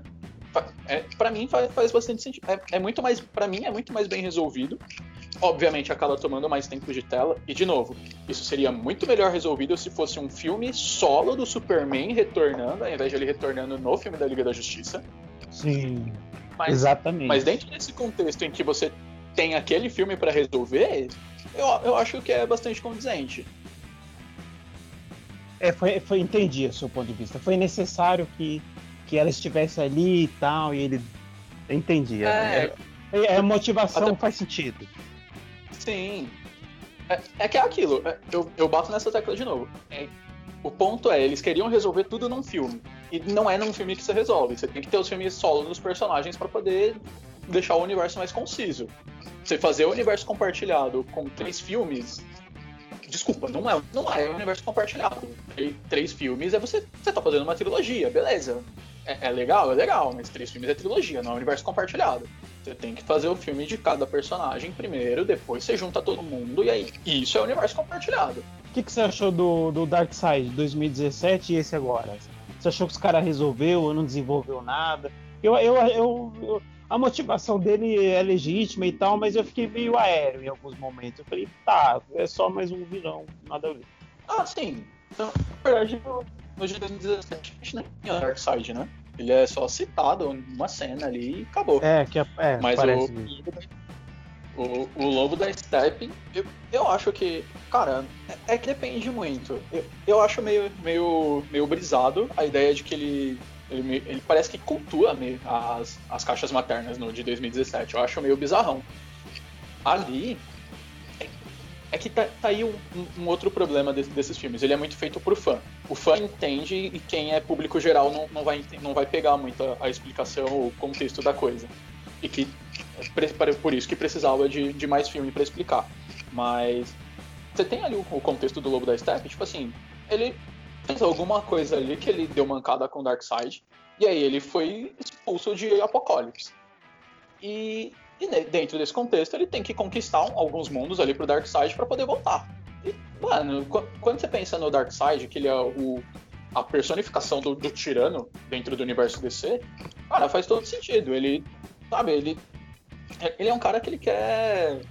É, pra mim faz, faz bastante sentido. É, é muito mais. para mim é muito mais bem resolvido. Obviamente acaba tomando mais tempo de tela. E de novo, isso seria muito melhor resolvido se fosse um filme solo do Superman retornando, ao invés de ele retornando no filme da Liga da Justiça. Sim, Mas exatamente. mas dentro desse contexto em que você tem aquele filme pra resolver, eu, eu acho que é bastante condizente. É, foi, foi, entendi o seu ponto de vista. Foi necessário que, que ela estivesse ali e tal, e ele. Entendi. É. É, é, a motivação Até- faz sentido. Sim. É, é que é aquilo, é, eu, eu bato nessa tecla de novo. O ponto é, eles queriam resolver tudo num filme. E não é num filme que você resolve. Você tem que ter os filmes solo dos personagens pra poder deixar o universo mais conciso. Você fazer o universo compartilhado com três filmes. Desculpa, não é, não é universo compartilhado. Três filmes é você. Você tá fazendo uma trilogia, beleza. É, é, legal, é legal, mas três filmes é trilogia, não é universo compartilhado. Você tem que fazer o filme de cada personagem primeiro, depois você junta todo mundo, e aí isso é universo compartilhado. O que, que você achou do, do Dark Side 2017 e esse agora? Você achou que os caras resolveu ou não desenvolveu nada? Eu, eu, eu, eu, a motivação dele é legítima e tal, mas eu fiquei meio aéreo em alguns momentos. Eu falei, tá, é só mais um vilão, nada a ver. Ah, sim. Então, na verdade, no de 2017 a gente não tinha Dark Side, né? Ele é só citado numa cena ali e acabou. É, que é, é Mas o, o, o Lobo da Steppe, eu, eu acho que, cara, é, é que depende muito. Eu, eu acho meio, meio, meio brisado a ideia de que ele ele, ele, parece que cultua as, as caixas maternas no de 2017. Eu acho meio bizarrão. Ali. É, que tá, tá aí um, um, outro problema desse, desses filmes. Ele é muito feito por fã. O fã entende e quem é público geral não, não, vai, não vai pegar muito a, a explicação, o contexto da coisa. E que por isso que precisava de, de mais filme para explicar. Mas você tem ali o, o contexto do Lobo da Steppe, tipo assim, ele fez alguma coisa ali que ele deu mancada com Darkseid. E aí ele foi expulso de Apocalipse. E, e dentro desse contexto ele tem que conquistar alguns mundos ali pro Darkseid para poder voltar. E, mano, quando você pensa no Darkseid, que ele é o, a personificação do, do, tirano dentro do universo DC, cara, faz todo sentido. Ele, sabe, ele, ele é um cara que ele quer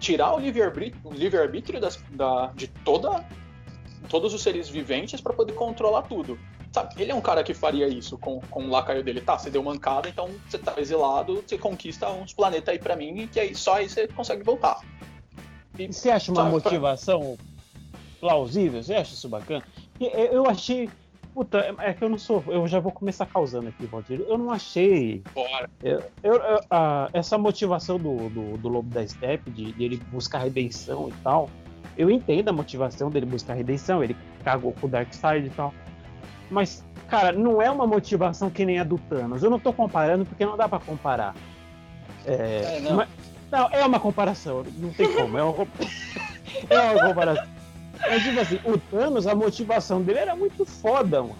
tirar o livre-arbítrio livre da, de toda todos os seres viventes para poder controlar tudo. Sabe, ele é um cara que faria isso com, com o lacaio dele. Tá, você deu mancada, então você tá exilado, você conquista uns planetas aí para mim, que aí só aí você consegue voltar. E, você acha uma sabe, motivação pra... plausível? Você acha isso bacana? Eu achei. Puta, é que eu não sou. Eu já vou começar causando aqui, Valdir. Eu não achei. Bora. Eu, eu, eu, a, essa motivação do, do, do Lobo da Steppe, de, de ele buscar redenção e tal eu entendo a motivação dele buscar redenção, ele cagou com o Darkseid e tal. Mas, cara, não é uma motivação que nem a do Thanos. Eu não tô comparando porque não dá para comparar. É, é não. Mas, não. é uma comparação, não tem como. É uma, (laughs) é uma comparação. Mas, tipo assim, o Thanos, a motivação dele era muito foda, mano.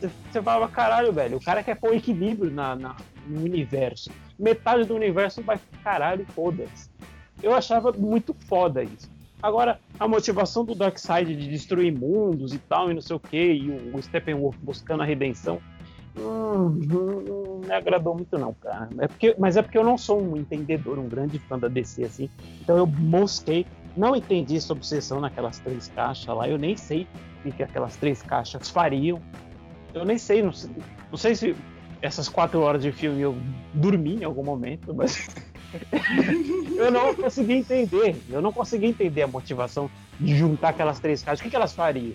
Você, você falava, caralho, velho, o cara quer pôr equilíbrio na, na, no universo. Metade do universo vai, caralho, foda-se. Eu achava muito foda isso. Agora, a motivação do Darkseid de destruir mundos e tal, e não sei o que, e o, Steppenwolf buscando a redenção, hum, não me agradou muito não, cara. É porque, mas é porque eu não sou um entendedor, um grande fã da DC, assim. Então eu mosquei, não entendi essa obsessão naquelas três caixas lá, eu nem sei o que aquelas três caixas fariam. Eu nem sei, não sei, não sei se essas quatro horas de filme eu dormi em algum momento, mas (laughs) eu não consegui entender. Eu não consegui entender a motivação de juntar aquelas três caixas. O que, que elas fariam?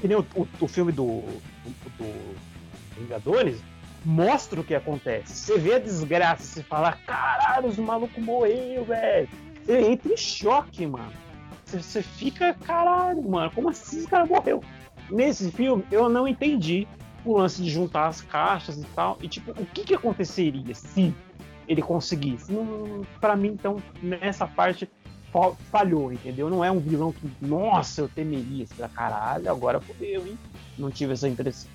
Que nem o, o, o filme do, do, do, Vingadores mostra o que acontece. Você vê a desgraça, você fala, caralho, os malucos morreram, velho. Você entra em choque, mano. Você, você fica, caralho, mano, como assim esse cara morreu? Nesse filme, eu não entendi o lance de juntar as caixas e tal. E, tipo, o que, que aconteceria se ele conseguisse. Para mim, então, nessa parte falhou, entendeu? Não é um vilão que, nossa, eu temeria pra caralho, agora fodeu, hein? Não tive essa impressão.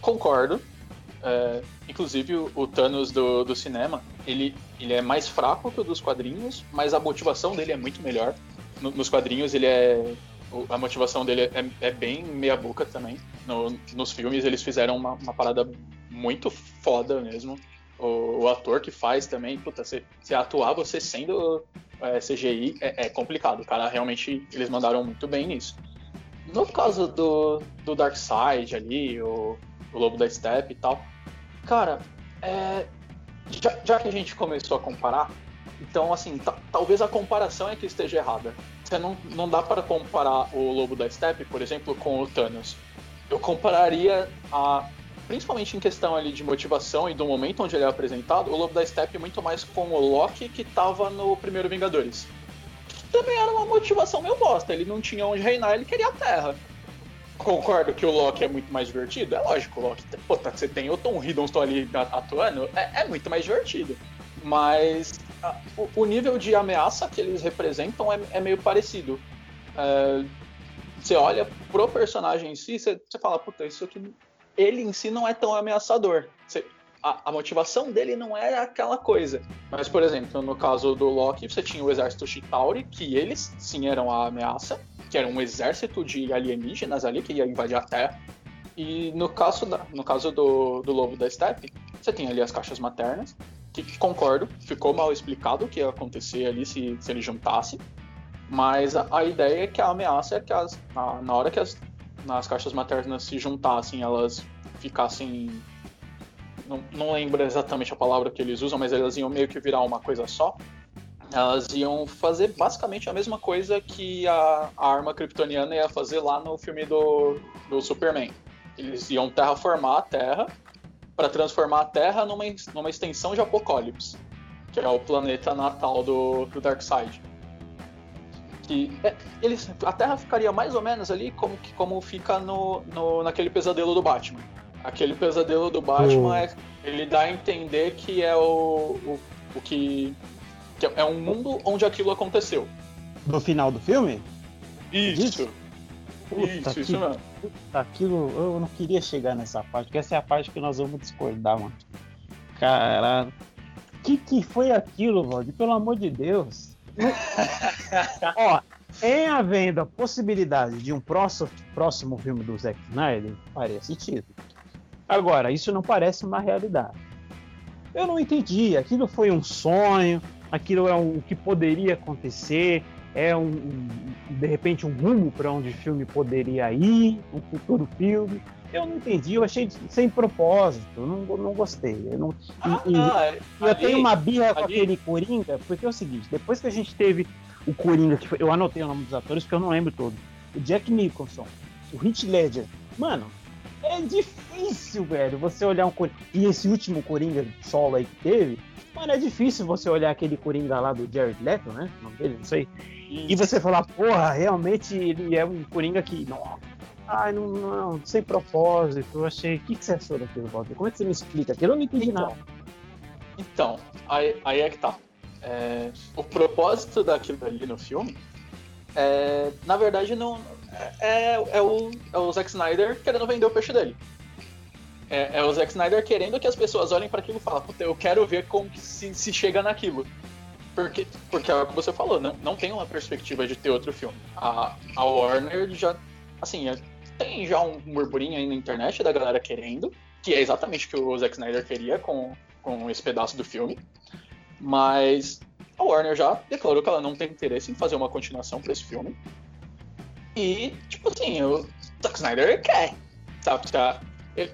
Concordo. É, inclusive, o, o Thanos do, do cinema, ele, ele é mais fraco que o dos quadrinhos, mas a motivação dele é muito melhor. No, nos quadrinhos, ele é. A motivação dele é, é bem meia-boca também. No, nos filmes, eles fizeram uma, uma parada muito foda mesmo o, o, ator que faz também, puta, se, se atuar você sendo é, CGI é, é, complicado, cara. Realmente eles mandaram muito bem nisso. No caso do, do Darkseid ali, o, o Lobo da Steppe e tal, cara, é, já, já, que a gente começou a comparar, então assim, talvez a comparação é que esteja errada. Você não, não dá para comparar o Lobo da Steppe, por exemplo, com o Thanos. Eu compararia a principalmente em questão ali de motivação e do momento onde ele é apresentado, o Lobo da Steppe muito mais com o Loki que tava no primeiro Vingadores. Que também era uma motivação meio bosta, ele não tinha onde reinar, ele queria a Terra. Concordo que o Loki é muito mais divertido? É lógico, o Loki, pô, tá, você tem o Tom Hiddleston ali atuando, é, é muito mais divertido. Mas a, o, o, nível de ameaça que eles representam é, é meio parecido. É, você olha pro personagem em si, você, você fala, puta, isso aqui ele em si não é tão ameaçador. A, a, motivação dele não é aquela coisa. Mas, por exemplo, no caso do Loki, você tinha o exército Chitauri, que eles sim eram a ameaça, que era um exército de alienígenas ali que ia invadir a Terra. E no caso, da, no caso do, do Lobo da Steppe, você tem ali as caixas maternas, que concordo, ficou mal explicado o que ia acontecer ali se, se ele juntasse. Mas a, a, ideia é que a ameaça é que as, a, na hora que as, as caixas maternas se juntassem, elas ficassem. Não, não lembro exatamente a palavra que eles usam, mas elas iam meio que virar uma coisa só. Elas iam fazer basicamente a mesma coisa que a, a arma kryptoniana ia fazer lá no filme do, do Superman. Eles iam terraformar a Terra para transformar a Terra numa, numa extensão de Apocalipse, que é o planeta natal do, do Darkseid que é, eles, a Terra ficaria mais ou menos ali como, como fica no, no, naquele pesadelo do Batman. Aquele pesadelo do Batman, uh. é, ele dá a entender que é o, o, o que, que, é um mundo onde aquilo aconteceu. No final do filme? Isso. Puta, isso, que, isso mesmo. Puta, aquilo, eu não queria chegar nessa parte, porque essa é a parte que nós vamos discordar, mano. Caralho. Que que foi aquilo, Valdir? Pelo amor de Deus. (laughs) Ó, em havendo a possibilidade de um próximo, próximo filme do Zack Snyder, faria sentido. Agora, isso não parece uma realidade. Eu não entendi. Aquilo foi um sonho, aquilo é o que poderia acontecer, é um, de repente um rumo para onde o filme poderia ir, um futuro filme. Eu não entendi, eu achei sem propósito, não, não gostei. Eu, não, ah, e, ah, eu ali, tenho uma birra com aquele Coringa, porque é o seguinte, depois que a gente teve o Coringa, que foi, eu anotei o nome dos atores porque eu não lembro todo. O Jack Nicholson, o Heath Ledger. Mano, é difícil, velho, você olhar um Coringa. E esse último Coringa solo aí que teve, mano, é difícil você olhar aquele Coringa lá do Jared Leto, né? O nome dele, não sei. E você falar, porra, realmente ele é um Coringa que, nossa, Ai, não, não, sem propósito. Eu achei. O que, que você achou daquilo, Walter? Como é que você me explica aquilo? Eu não entendi então, nada. Então, aí, aí é que tá. É, o propósito daquilo ali no filme, é, na verdade, não é, é, o, é o Zack Snyder querendo vender o peixe dele. É, é o Zack Snyder querendo que as pessoas olhem para aquilo e falem, eu quero ver como que se, se chega naquilo. Porque, porque é o que você falou, não, não tem uma perspectiva de ter outro filme. A, a Warner já, assim, é, tem já um burburinho aí na internet da galera querendo, que é exatamente o que o Zack Snyder queria com, com esse pedaço do filme. Mas a Warner já declarou que ela não tem interesse em fazer uma continuação para esse filme. E, tipo assim, o Zack Snyder quer, sabe? Tá?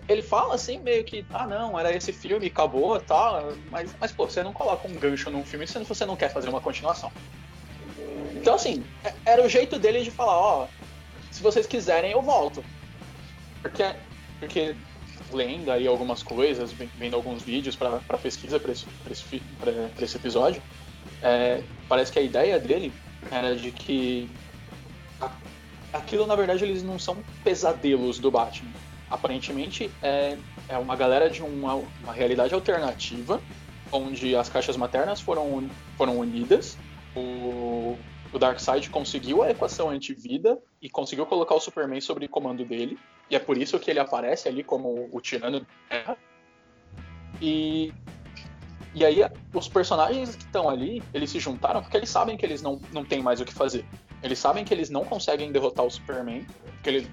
Ele, fala assim, meio que, ah, não, era esse filme, acabou e tal. Mas, mas, pô, você não coloca um gancho num filme se você não quer fazer uma continuação. Então, assim, é, era o jeito dele de falar, ó, se vocês quiserem, eu volto. Porque, porque lendo aí algumas coisas, vendo alguns vídeos para pesquisa para esse, esse, esse, episódio, é, parece que a ideia dele era de que aquilo, na verdade, eles não são pesadelos do Batman. Aparentemente, é, é uma galera de uma, uma realidade alternativa, onde as caixas maternas foram, foram unidas, o, o Darkseid conseguiu a equação anti-vida e conseguiu colocar o Superman sob comando dele. E é por isso que ele aparece ali como o tirano da Terra. E, e aí os personagens que estão ali, eles se juntaram porque eles sabem que eles não, não têm mais o que fazer. Eles sabem que eles não conseguem derrotar o Superman, porque ele,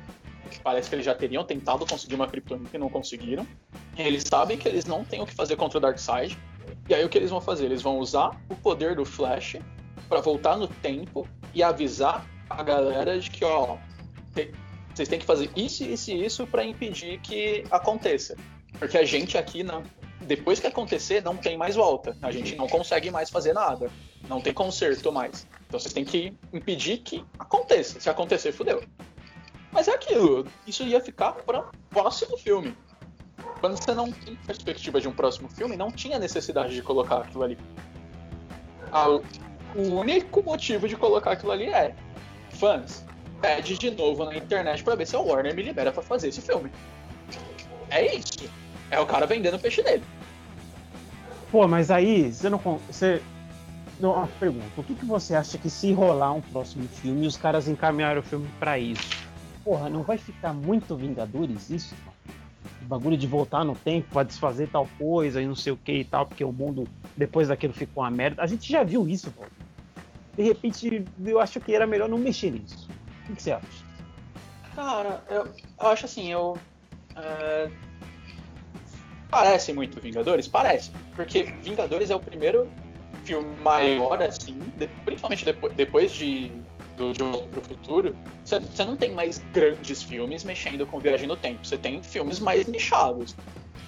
parece que eles já teriam tentado conseguir uma Kryptonita e não conseguiram. E eles sabem que eles não têm o que fazer contra o Darkseid. E aí o que eles vão fazer? Eles vão usar o poder do Flash para voltar no tempo e avisar a galera de que, ó, vocês têm que fazer isso, isso e isso para impedir que aconteça. Porque a gente aqui, não, depois que acontecer, não tem mais volta. A gente não consegue mais fazer nada. Não tem conserto mais. Então vocês têm que impedir que aconteça. Se acontecer, fudeu. Mas é aquilo. Isso ia ficar para próximo filme. Quando você não tem perspectiva de um próximo filme, não tinha necessidade de colocar aquilo ali. A, o único motivo de colocar aquilo ali é: fãs, pede de novo na internet para ver se a Warner me libera para fazer esse filme. É isso. É o cara vendendo o peixe dele. Pô, mas aí você não. Você. Não, uma pergunta: o que, que você acha que se rolar um próximo filme os caras encaminharam o filme para isso? Porra, não vai ficar muito Vingadores isso? Bagulho de voltar no tempo pra desfazer tal coisa e não sei o que e tal, porque o mundo depois daquilo ficou uma merda. A gente já viu isso, pô. De repente, eu acho que era melhor não mexer nisso. O que você acha? Cara, eu, eu acho assim, eu. é, Parece muito Vingadores? Parece. Porque Vingadores é o primeiro filme maior, assim, de- principalmente depois, depois de do De Volta pro Futuro, você não tem mais grandes filmes mexendo com viagem no tempo. Você tem filmes mais nichados,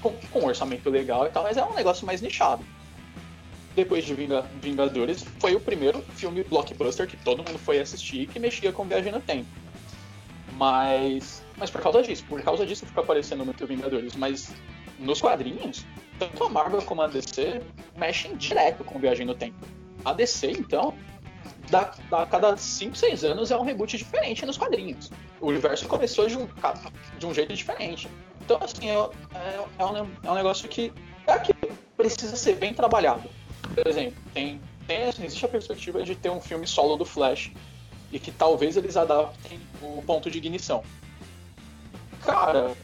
com, com orçamento legal e tal, mas é um negócio mais nichado. Depois de Vinga- Vingadores, foi o primeiro filme blockbuster que todo mundo foi assistir que mexia com viagem no tempo. Mas, mas por causa disso, por causa disso fica aparecendo muito Vingadores. Mas nos quadrinhos, tanto a Marvel como a DC mexem direto com viagem no tempo. A DC, então, da, da, cada 5, 6 anos é um reboot diferente nos quadrinhos. O universo começou de um, de um jeito diferente. Então, assim, é, é, é um, é um negócio que é aquilo, precisa ser bem trabalhado. Por exemplo, tem, tem, existe a perspectiva de ter um filme solo do Flash e que talvez eles adaptem o ponto de ignição. Cara,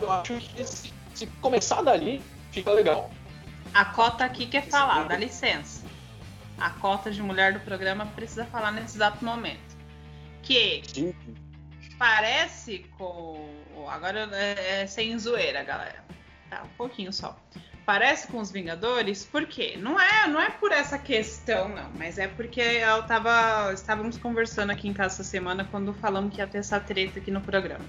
eu acho que se, se começar dali, fica legal. A cota aqui quer falar, dá licença. A cota de mulher do programa precisa falar nesse exato momento. Que parece com. Agora é, é sem zoeira, galera. Tá, um pouquinho só. Parece com os Vingadores, por quê? Não é, não é por essa questão, não, mas é porque eu tava. Estávamos conversando aqui em casa essa semana quando falamos que ia ter essa treta aqui no programa.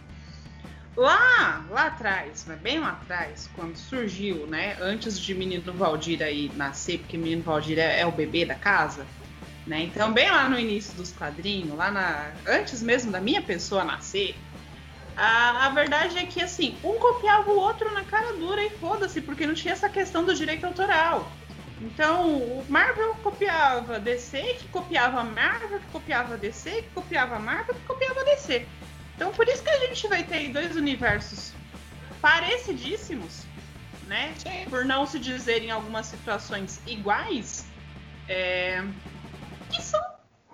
Lá, lá atrás, mas bem lá atrás, quando surgiu, né, antes de Menino Valdir aí nascer, porque Menino Valdir é, é o bebê da casa, né? Então, bem lá no início dos quadrinhos, lá na antes mesmo da minha pessoa nascer, a, a verdade é que assim, um copiava o outro na cara dura e foda-se, porque não tinha essa questão do direito autoral. Então, o Marvel copiava DC, que copiava Marvel, que copiava DC, que copiava Marvel, que copiava DC. Então, por isso que a gente vai ter dois universos parecidíssimos, né? Sim. Por não se dizer em algumas situações iguais, é, que são.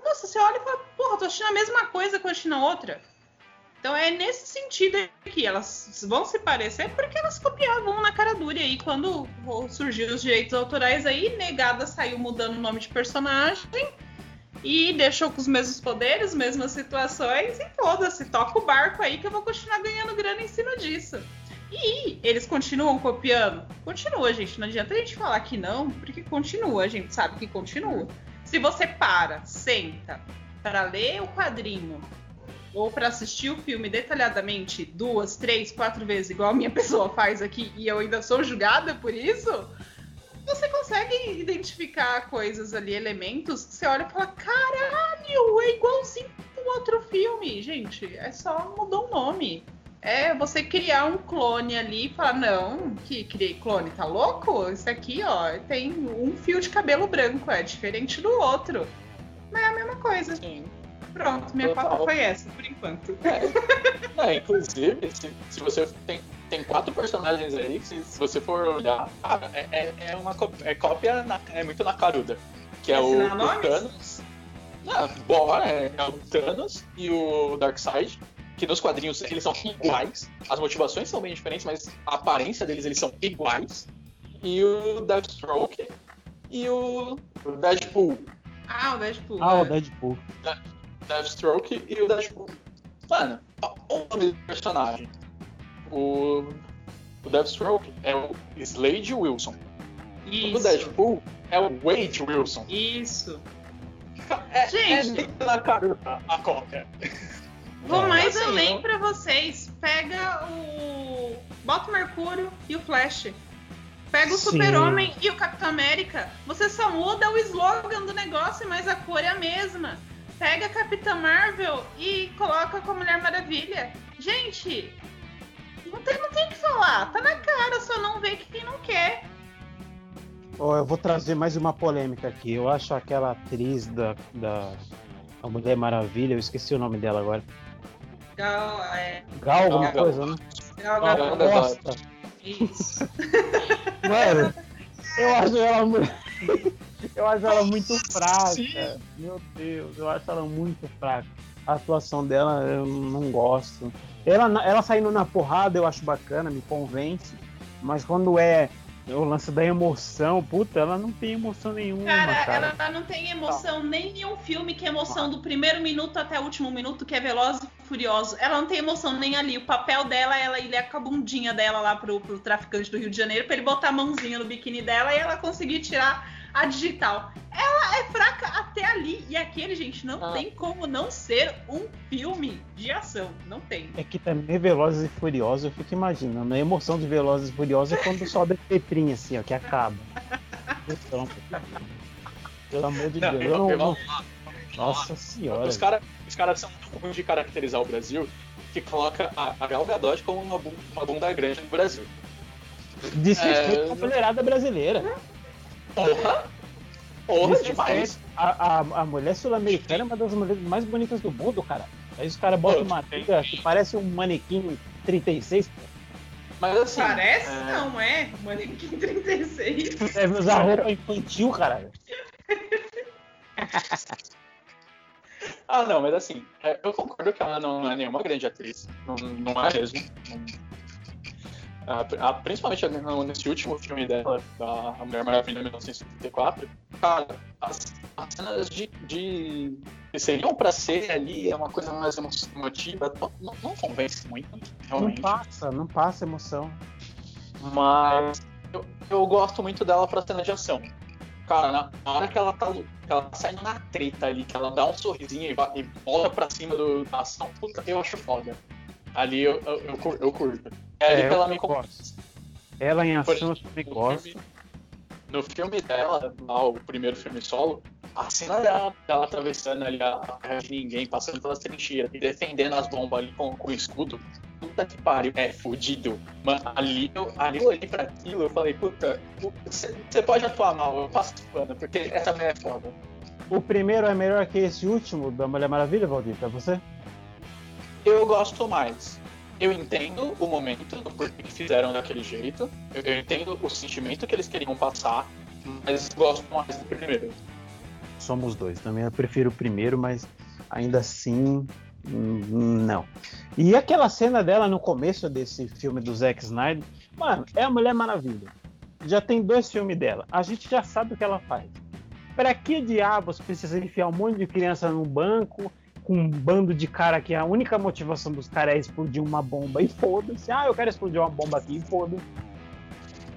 Nossa, você olha e fala, porra, tô assistindo a mesma coisa que eu assistindo a outra. Então é nesse sentido que elas vão se parecer porque elas copiavam na cara dura. E aí, quando surgiram os direitos autorais, aí negada saiu mudando o nome de personagem e deixou com os mesmos poderes, mesmas situações, e foda-se, toca o barco aí que eu vou continuar ganhando grana em cima disso. E eles continuam copiando? Continua, gente. Não adianta a gente falar que não, porque continua, a gente sabe que continua. Se você para, senta para ler o quadrinho ou para assistir o filme detalhadamente duas, três, quatro vezes, igual a minha (laughs) pessoa faz aqui, e eu ainda sou julgada por isso, você consegue identificar coisas ali, elementos, que você olha e fala: caralho, é igualzinho o outro filme. Gente, é só mudou o nome. É você criar um clone ali e falar: não, que criei clone, tá louco? Isso aqui, ó, tem um fio de cabelo branco, é diferente do outro. Mas é a mesma coisa. Sim. Pronto, minha Total. foi essa, por enquanto. É, inclusive, se, se você tem, tem quatro personagens aí, que se, você for olhar, cara, é, é, é uma é cópia, na- é muito na caruda. Que é o, o? Thanos. Ah, bora, é, é o Thanos e o Darkseid, que nos quadrinhos eles são iguais. As motivações são bem diferentes, mas a aparência deles eles são iguais. E o Deathstroke e o o Deadpool. Ah, o Deadpool. Ah, o é. Deadpool. Deathstroke e o Deadpool. Mano, o nome do personagem. O, o Deathstroke é o Slade Wilson. O Isso. Deadpool é o Wade Wilson. Isso. É, Gente. é na caruta a cópia. Vou É, mais assim, além eu- pra vocês. Pega o. Bota o Mercúrio e o Flash. Pega o. Super-Homem e o Capitão América. Você só muda o slogan do negócio, mas a cor é a mesma. Pega a Capitã Marvel e coloca com a Mulher Maravilha. Gente, não tem, não tem o que falar. Tá na cara, só não vê quem não quer. Ó, eu vou trazer mais uma polêmica aqui. Eu acho aquela atriz da, da a Mulher Maravilha, eu esqueci o nome dela agora. Gal, é, Gal alguma Gal. coisa, né? Gal Gal Gadot. Gadot. Bosta. Isso. (laughs) Mano, eu acho ela muito. (laughs) Eu acho ela muito fraca. Sim. Meu Deus, eu acho ela muito fraca. A atuação dela eu não gosto. Ela, ela saindo na porrada eu acho bacana, me convence. Mas quando é o lance da emoção, puta, ela não tem emoção nenhuma. Cara, Cara, ela não tem emoção nem em um filme que é emoção do primeiro minuto até o último minuto, que é Veloz e Furioso. Ela não tem emoção nem ali. O papel dela, ela ir com a bundinha dela lá pro, pro traficante do Rio de Janeiro pra ele botar a mãozinha no biquíni dela e ela conseguir tirar a digital. Ela é fraca até ali. E aquele, gente, não Ah. tem como não ser um filme de ação. Não tem. É que também Velozes e Furiosos, eu fico imaginando. A emoção de Velozes e Furiosos é quando sobe a (laughs) letrinha assim, ó, que acaba. Então, pelo amor de Não, Deus. eu- eu não- Nossa senhora. Os caras os caras são tão ruins de caracterizar o Brasil que coloca a, a Gal Gadot como uma, bu- uma bunda grande no Brasil. Desrespeito É, a mulherada brasileira. Porra! Porra, Desrespeito. demais! A, a, a mulher sul-americana é uma das mulheres mais bonitas do mundo, cara. Aí os caras botam uma amiga que parece um manequim 36. pô. Mas assim. Parece, é, não é? Manequim 36. Deve usar roupa infantil, caralho. Ah, não, mas assim, é, eu concordo que ela não é nenhuma grande atriz. Não, não é mesmo. Não- Ah, ah, principalmente nesse último filme dela, da A Mulher Maravilha 1974, cara, as, as cenas de, de. que seriam pra ser ali, é uma coisa mais emo- emotiva, não, não, não convence muito, Não realmente. passa, não passa emoção. Mas eu, eu gosto muito dela pra cena de ação. Cara, na, hora que ela tá, que ela saindo na treta ali, que ela dá um sorrisinho e, e volta pra cima do, da ação, puta, eu acho foda. Ali eu, eu, eu, eu curto. É ali É, que ela me gosto. Ela em ação eu no gosto. filme, no filme dela, lá, o primeiro filme solo, a cena dela, dela atravessando ali a, a terra de ninguém, passando pelas trincheiras e defendendo as bombas ali com, com o escudo, puta que pariu, é fudido. Mano, ali eu, ali eu olhei pra aquilo eu falei, puta, você pode atuar mal, eu passo pano, porque essa mulher é foda. O primeiro é melhor que esse último da Mulher Maravilha, Valdir, pra você? Eu gosto mais. Eu entendo o momento do porquê que fizeram daquele jeito, eu, eu entendo o sentimento que eles queriam passar, mas gosto mais do primeiro. Somos dois. Também eu prefiro o primeiro, mas ainda assim, hum, não. E aquela cena dela no começo desse filme do Zack Snyder, mano, é a Mulher Maravilha. Já tem dois filmes dela. A gente já sabe o que ela faz. Pra que diabos precisa enfiar um monte de criança no banco com um bando de cara que a única motivação dos caras é explodir uma bomba e foda-se. Ah, eu quero explodir uma bomba aqui e foda-se.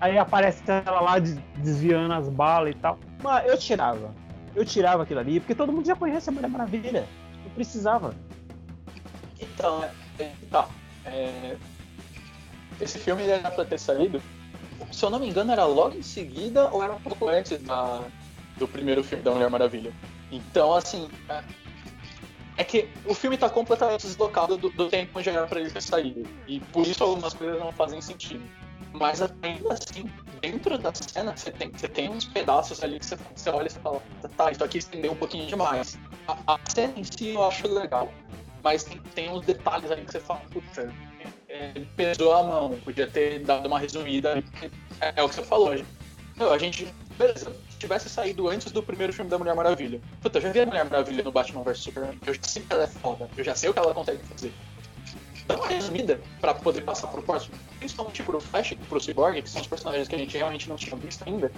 Aí aparece ela lá des- desviando as balas e tal. Mas eu tirava. Eu tirava aquilo ali, porque todo mundo já conhece a Mulher Maravilha. Não precisava. Então, é, tá. é, esse filme ele era pra ter saído, se eu não me engano, era logo em seguida ou era um pouco antes da, do primeiro filme da Mulher Maravilha. Então, assim, é, é que o filme tá completamente deslocado do, do tempo onde era pra ele ter saído. E por isso algumas coisas não fazem sentido. Mas ainda assim, dentro da cena, você tem, você tem uns pedaços ali que você, você olha e fala, tá, isso aqui estendeu um pouquinho demais. A, a cena em si eu acho legal. Mas tem, tem uns detalhes aí que você fala, puta, é, pesou a mão, podia ter dado uma resumida. É, é o que você falou. gente. A gente, beleza, tivesse saído antes do primeiro filme da Mulher Maravilha. Puta, eu já vi a Mulher Maravilha no Batman vs Superman, eu já sei que ela é foda, eu já sei o que ela consegue fazer. Dá uma resumida pra poder passar pro próximo, principalmente pro Flash e pro Cyborg, que são os personagens que a gente realmente não tinha visto ainda.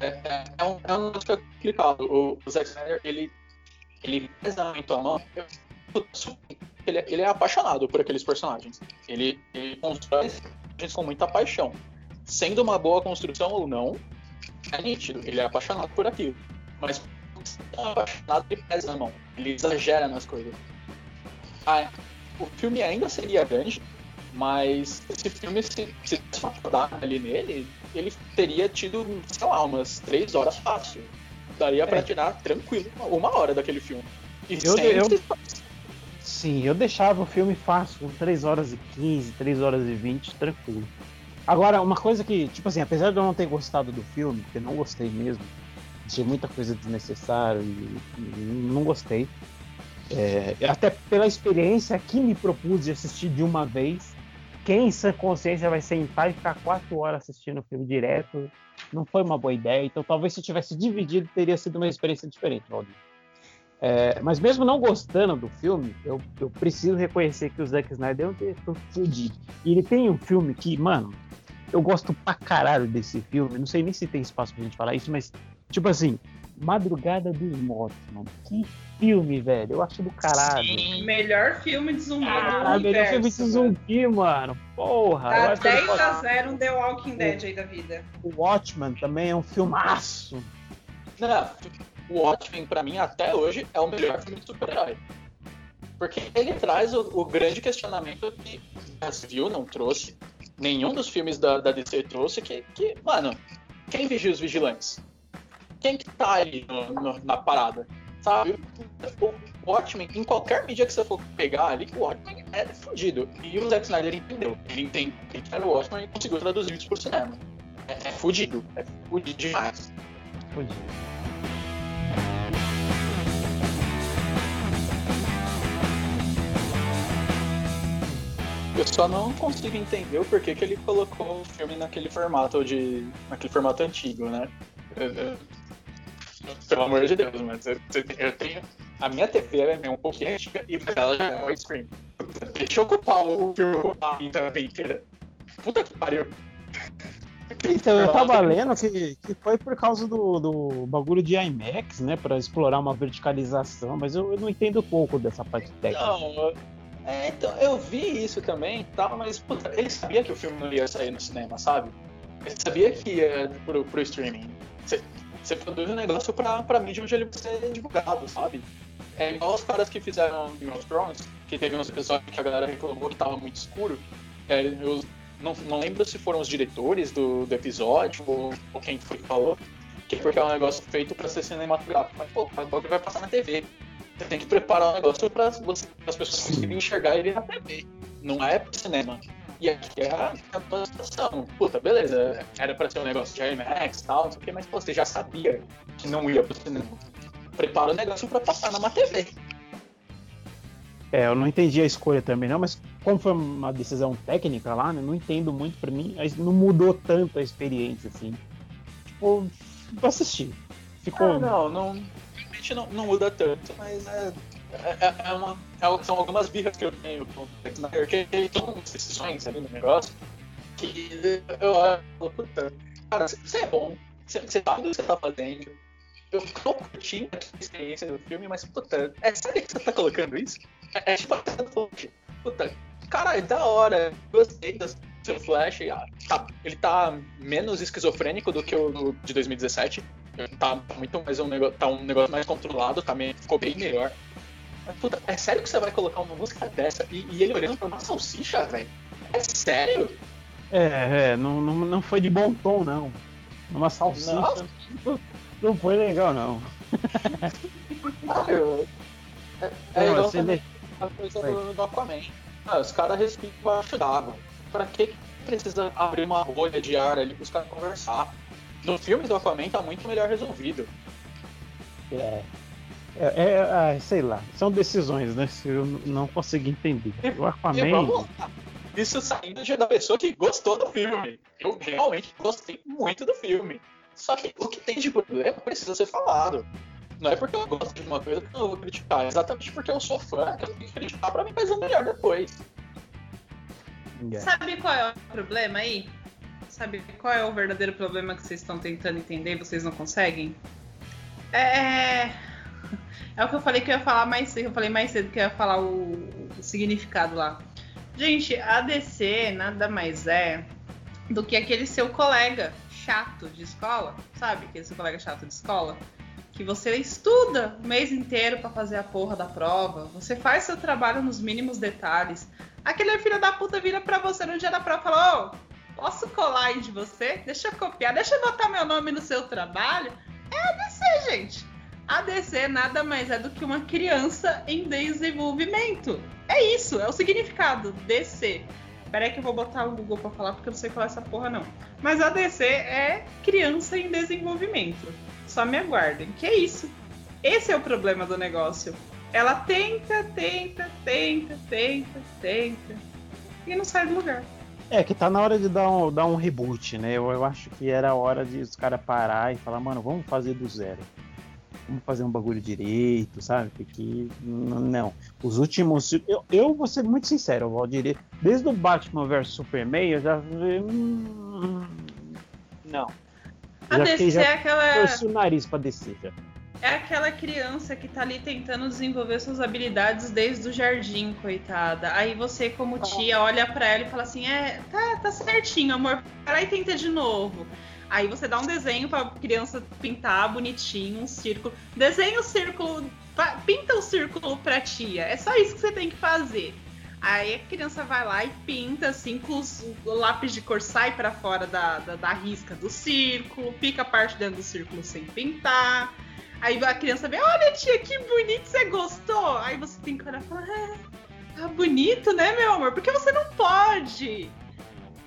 É, é, é um, é um negócio complicado. O, o Zack Snyder, ele, ele pesa muito a mão. Putz, Ele, é- ele é apaixonado por aqueles personagens. Ele, ele constrói esses personagens com muita paixão. Sendo uma boa construção ou não, é nítido. Ele é apaixonado por aquilo. Mas é apaixonado, ele pesa a mão. Ele exagera nas coisas. Ah, o filme ainda seria grande, mas esse filme, se, se ali nele, ele teria tido, sei lá, umas três horas fácil. Daria pra É. tirar tranquilo uma- uma hora daquele filme. E Eu- eu- Sim, eu deixava o filme fácil, com 3 horas e 15, 3 horas e 20, tranquilo. Agora, uma coisa que, tipo assim, apesar de eu não ter gostado do filme, porque não gostei mesmo, achei muita coisa desnecessária e, e não gostei. É, até pela experiência que me propus de assistir de uma vez, quem em sã consciência vai sentar e ficar 4 horas assistindo o filme direto, não foi uma boa ideia. Então, talvez se tivesse dividido, teria sido uma experiência diferente, Valdir. É, mas mesmo não gostando do filme, eu, eu preciso reconhecer que o Zack Snyder é um diretor fudido. E ele tem um filme que, mano, eu gosto pra caralho desse filme. Não sei nem se tem espaço pra gente falar isso, mas, tipo assim, Madrugada dos Mortos, mano. Que filme, velho. Eu acho do caralho. Sim. Melhor filme de zumbi ah, do melhor filme de zumbi, mano. Porra. Tá 10 a 0 um The Walking Dead aí da vida. O Watchmen também é um filmaço. Não, o Watchmen, pra mim, até hoje, é o melhor filme de super-herói. Porque ele traz o, o, grande questionamento que o Brasil não trouxe, nenhum dos filmes da, da DC trouxe, que, que, mano, quem vigia os vigilantes? Quem que tá aí no, no, na parada? Sabe? O Watchmen, em qualquer mídia que você for pegar ali, o Watchmen é fudido. E o Zack Snyder entendeu. Ele entende que era o Watchmen e conseguiu traduzir isso pro cinema. É, é fudido. É fudido demais. Fudido. Eu só não consigo entender o porquê que ele colocou o filme naquele formato de. naquele formato antigo, né? (laughs) Pelo amor de Deus, mas eu, eu, tenho. A minha TV é um pouquinho antiga e ela já é widescreen. Deixa eu ocupar o filme ocupar também inteira. Puta que pariu. Então, eu tava lendo que, que foi por causa do, do bagulho de IMAX, né? Pra explorar uma verticalização, mas eu, eu não entendo pouco dessa parte técnica. Não, é, então, eu vi isso também tal, mas puta, ele sabia que o filme não ia sair no cinema, sabe? Ele sabia que ia pro, pro streaming. Você produz um negócio pra, pra mídia onde ele vai ser divulgado, sabe? É igual os caras que fizeram Game of Thrones, que teve uns episódios que a galera reclamou que tava muito escuro. É, eu não, não lembro se foram os diretores do, do episódio ou, ou quem foi que falou, que é porque é um negócio feito pra ser cinematográfico. Mas, pô, agora vai passar na TV. Você tem que preparar o negócio para as pessoas conseguirem enxergar ele na TV. Não é pro cinema. E aqui é a, a situação. Puta, beleza. Era para ser um negócio de IMAX e tal, não sei o que, mas pô, você já sabia que não ia pro cinema. Prepara o negócio para passar numa TV. É, eu não entendi a escolha também, não, mas como foi uma decisão técnica lá, né, não entendo muito para mim, não mudou tanto a experiência, assim. Tipo, eu assisti. Ficou. Ah, não, não não, não muda tanto, mas é, é, é uma, é, são algumas birras que eu tenho com o Snyder, que ele tem umas decisões ali no negócio que eu olho puta, cara, você é bom, você, sabe o que você tá fazendo. Eu tô curtindo a experiência do filme, mas puta, é sério que você tá colocando isso? É, é tipo, puta, cara, é da hora, gostei do seu Flash, tá, ele tá menos esquizofrênico do que o de 2017, tá muito mais um negócio, tá um negócio mais controlado, também ficou bem melhor. Mas, puta, é sério que você vai colocar uma música dessa e, e ele olhando pra uma salsicha, velho? É sério? É, é, não, não, não foi de bom tom, não. Uma salsicha não, não foi legal, não. é, é igual você a coisa do, do Aquaman. Ah, os caras respiram embaixo d'água. Pra que precisa abrir uma rolha de ar ali pros caras conversar? No filme do Aquaman tá muito melhor resolvido. É. É, é, é, sei lá, são decisões, né? Se eu não consegui entender. O Aquaman. Isso saindo da pessoa que gostou do filme. Eu realmente gostei muito do filme. Só que o que tem de problema precisa ser falado. Não é porque eu gosto de uma coisa que eu não vou criticar, é exatamente porque eu sou fã que eu tenho que criticar pra mim fazer o melhor depois. Yeah. Sabe qual é o problema aí? Sabe qual é o verdadeiro problema que vocês estão tentando entender e vocês não conseguem? É. É o que eu falei que eu ia falar mais cedo. Eu falei mais cedo que eu ia falar o, o significado lá. Gente, a DC nada mais é do que aquele seu colega chato de escola, sabe? Aquele seu colega chato de escola. Que você estuda o mês inteiro para fazer a porra da prova. Você faz seu trabalho nos mínimos detalhes. Aquele filho da puta vira pra você no dia da prova e fala: Ô, Posso colar aí de você? Deixa eu copiar, deixa eu botar meu nome no seu trabalho. É a DC, gente. A DC nada mais é do que uma criança em desenvolvimento. É isso, é o significado. DC. Peraí que eu vou botar o Google pra falar porque eu não sei qual é essa porra não. Mas a DC é criança em desenvolvimento. Só me aguardem. Que é isso. Esse é o problema do negócio. Ela tenta, tenta, tenta, tenta, tenta. E não sai do lugar. É, que tá na hora de dar um, dar um reboot, né? Eu, eu acho que era a hora de os caras parar e falar, mano, vamos fazer do zero. vamos fazer um bagulho direito, sabe? Porque não. Os últimos. Eu, eu vou ser muito sincero, Valdir. Desde o Batman vs Superman, eu já. Hum, não. A já DC já é aquela. torci o nariz pra descer já. É aquela criança que tá ali tentando desenvolver suas habilidades desde o jardim, coitada. Aí você, como tia, olha pra ela e fala assim: É, tá, tá certinho, amor. Vai lá e tenta de novo. Aí você dá um desenho pra criança pintar bonitinho, um círculo. Desenha o círculo, pa- pinta o círculo pra tia. É só isso que você tem que fazer. Aí a criança vai lá e pinta, assim, com os, o lápis de cor sai pra fora da, da, da risca do círculo, fica a parte dentro do círculo sem pintar. Aí a criança vê, olha tia, que bonito, você gostou? Aí você tem que olhar e falar, é, tá bonito, né, meu amor? Porque você não pode.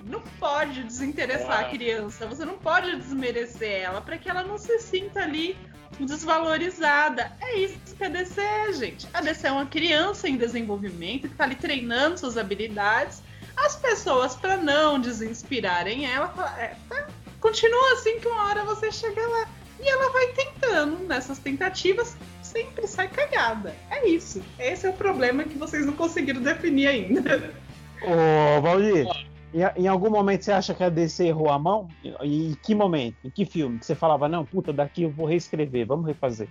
Não pode desinteressar a criança, você não pode desmerecer ela para que ela não se sinta ali desvalorizada. É isso que a DC é, gente. A DC é uma criança em desenvolvimento que tá ali treinando suas habilidades. As pessoas, para não desinspirarem ela, é, tá, continua assim que uma hora você chega lá. E ela vai tentando, nessas tentativas, sempre sai cagada. É isso. Esse é o problema que vocês não conseguiram definir ainda. Ô, Valdir, em, em algum momento você acha que a DC errou a mão? E em que momento? Em que filme? Que você falava, não, puta, daqui eu vou reescrever, vamos refazer.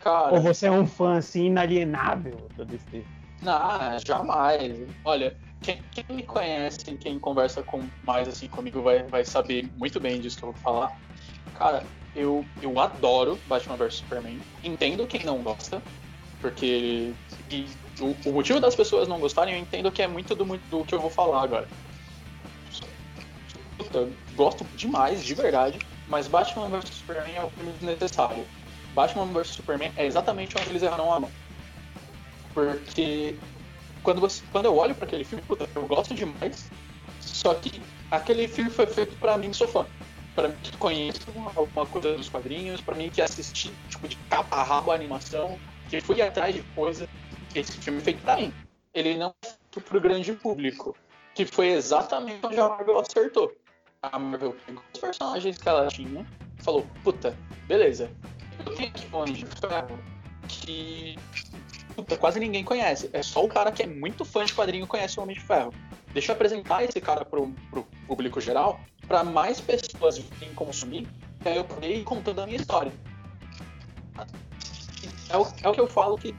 Cara, Ou você é um fã assim inalienável da DC? Não, jamais. Olha, quem, quem me conhece, quem conversa com mais assim comigo vai, vai saber muito bem disso que eu vou falar. Cara, eu, eu adoro Batman vs Superman. Entendo quem não gosta, porque e o, o motivo das pessoas não gostarem, eu entendo que é muito do, do que eu vou falar agora. Puta, gosto demais, de verdade, mas Batman vs Superman é um filme desnecessário. Batman vs Superman é exatamente onde eles erraram a mão. Porque quando, você, quando eu olho para aquele filme, puta, eu gosto demais. Só que aquele filme foi feito para mim sou fã. Pra mim que conheço alguma coisa dos quadrinhos, pra mim que assisti tipo, de capa a rabo a animação, que fui atrás de coisa. Esse filme é feito pra mim. Ele não é feito pro grande público. Que foi exatamente onde a Marvel acertou. A Marvel pegou os personagens que ela tinha e falou, puta, beleza. Eu tenho aqui um Homem de Ferro que puta, quase ninguém conhece. É só o cara que é muito fã de quadrinho conhece o Homem de Ferro. Deixa eu apresentar esse cara pro, pro público geral, para mais pessoas virem consumir, e aí eu poder ir contando a minha história. É o, é o que eu falo que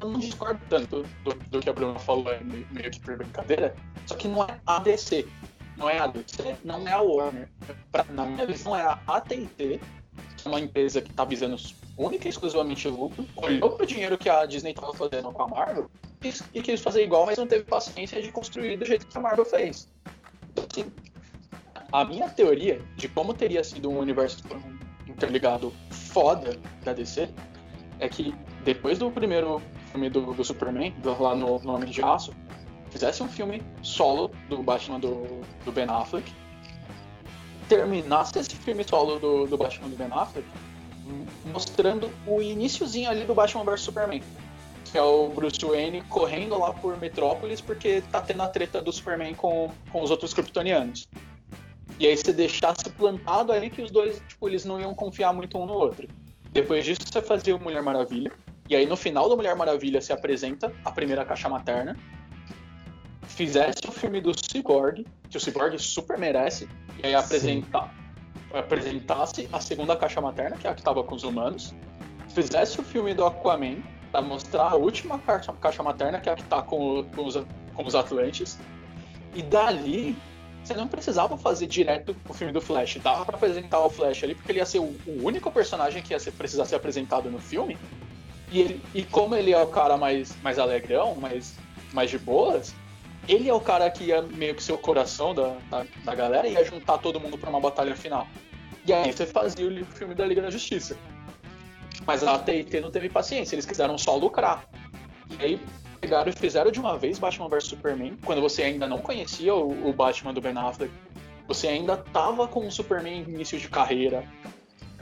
eu não discordo tanto do, do que a Bruna falou é meio, que por brincadeira, só que não é a DC. Não é a DC, não é a Warner. Pra, na minha visão, é a AT&T, que é uma empresa que está visando única e exclusivamente lucro, olhou pro dinheiro que a Disney estava fazendo com a Marvel e, e quis fazer igual, mas não teve paciência de construir do jeito que a Marvel fez. Então, assim, a minha teoria de como teria sido um universo interligado foda da DC é que depois do primeiro filme do, do Superman, do, lá no, no Homem de Aço, fizesse um filme solo do Batman do, do Ben Affleck, terminasse esse filme solo do, do Batman do Ben Affleck, mostrando o iníciozinho ali do Batman vs Superman. Que é o Bruce Wayne correndo lá por Metrópolis porque tá tendo a treta do Superman com, com os outros kryptonianos. E aí você deixasse plantado ali que os dois, tipo, eles não iam confiar muito um no outro. Depois disso você fazia o Mulher Maravilha. E aí no final da Mulher Maravilha se apresenta a primeira caixa materna. Fizesse o filme do Cyborg, que o Cyborg super merece. E aí apresentar, apresentasse a segunda caixa materna, que é a que estava com os humanos. Fizesse o filme do Aquaman, para mostrar a última caixa, caixa materna, que é a que está com, com, os, com os Atlantes. E dali você não precisava fazer direto o filme do Flash. Dava pra apresentar o Flash ali, porque ele ia ser o, o único personagem que ia ser, precisar ser apresentado no filme. E, ele, e como ele é o cara mais, mais alegrão, mais, mais de boas, ele é o cara que ia meio que ser o coração da, da, da galera e ia juntar todo mundo pra uma batalha final. E aí você fazia o filme da Liga da Justiça. Mas a AT&T não teve paciência, eles quiseram só lucrar. E aí pegaram e fizeram de uma vez Batman vs Superman, quando você ainda não conhecia o, o Batman do Ben Affleck, você ainda tava com o Superman em início de carreira,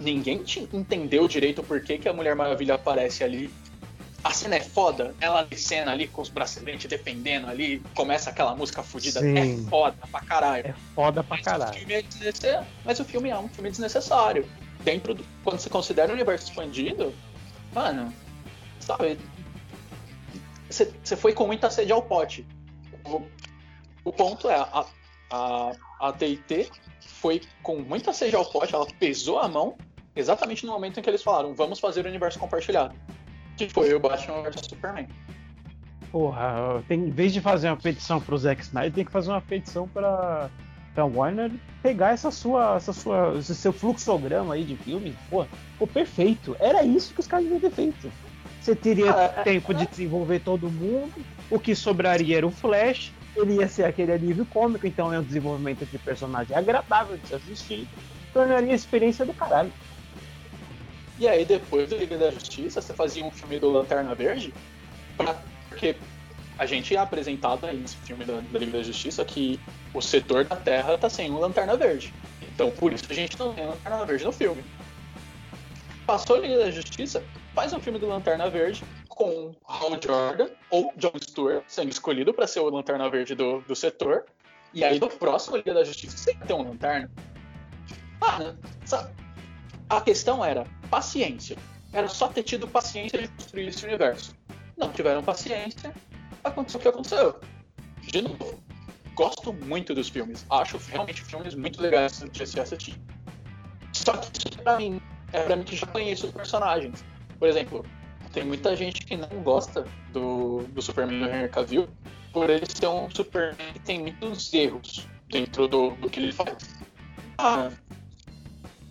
ninguém te entendeu direito por que, que a Mulher Maravilha aparece ali. A cena é foda, ela de cena ali com os braceletes defendendo ali, começa aquela música fodida, é foda pra caralho. É foda pra Mas o, caralho. filme é mas o filme é um filme desnecessário. dentro do. Quando você considera o universo expandido, mano, sabe? Você, foi com muita sede ao pote. O, o ponto é, a, a, a TIT foi com muita sede ao pote, ela pesou a mão exatamente no momento em que eles falaram, vamos fazer o universo compartilhado. Que foi o Batman vs Superman. Porra, tem, em vez de fazer uma petição pro Zack Snyder, tem que fazer uma petição pra, pra Warner pegar essa sua, essa sua, esse seu fluxograma aí de filme. Pô, pô, perfeito. Era isso que os caras deviam ter feito. Você teria Ah, é- tempo de desenvolver todo mundo, o que sobraria era o Flash, ele ia ser aquele alívio cômico, então é um desenvolvimento de personagem agradável de se assistir, tornaria a experiência do caralho. E aí, depois do Liga da Justiça, você fazia um filme do Lanterna Verde, pra- porque a gente é apresentado aí nesse filme da, da Liga da Justiça que o setor da Terra tá sem um Lanterna Verde. Então, por isso a gente não tem Lanterna Verde no filme. Passou a Liga da Justiça, faz um filme do Lanterna Verde com Hal Jordan ou John Stewart sendo escolhido para ser o Lanterna Verde do, do setor. E aí, no próximo Liga da Justiça, você tem um Lanterna. Ah, sabe? A questão era paciência. Era só ter tido paciência de construir esse universo. Não tiveram paciência, aconteceu o que aconteceu. De novo, gosto muito dos filmes. Acho realmente filmes muito legais de se assistir. Só que isso pra mim, é pra mim que já conheço os personagens. Por exemplo, tem muita gente que não gosta do, do Superman do Henry Cavill por ele ser um Superman que tem muitos erros dentro do, do que ele faz. Ah,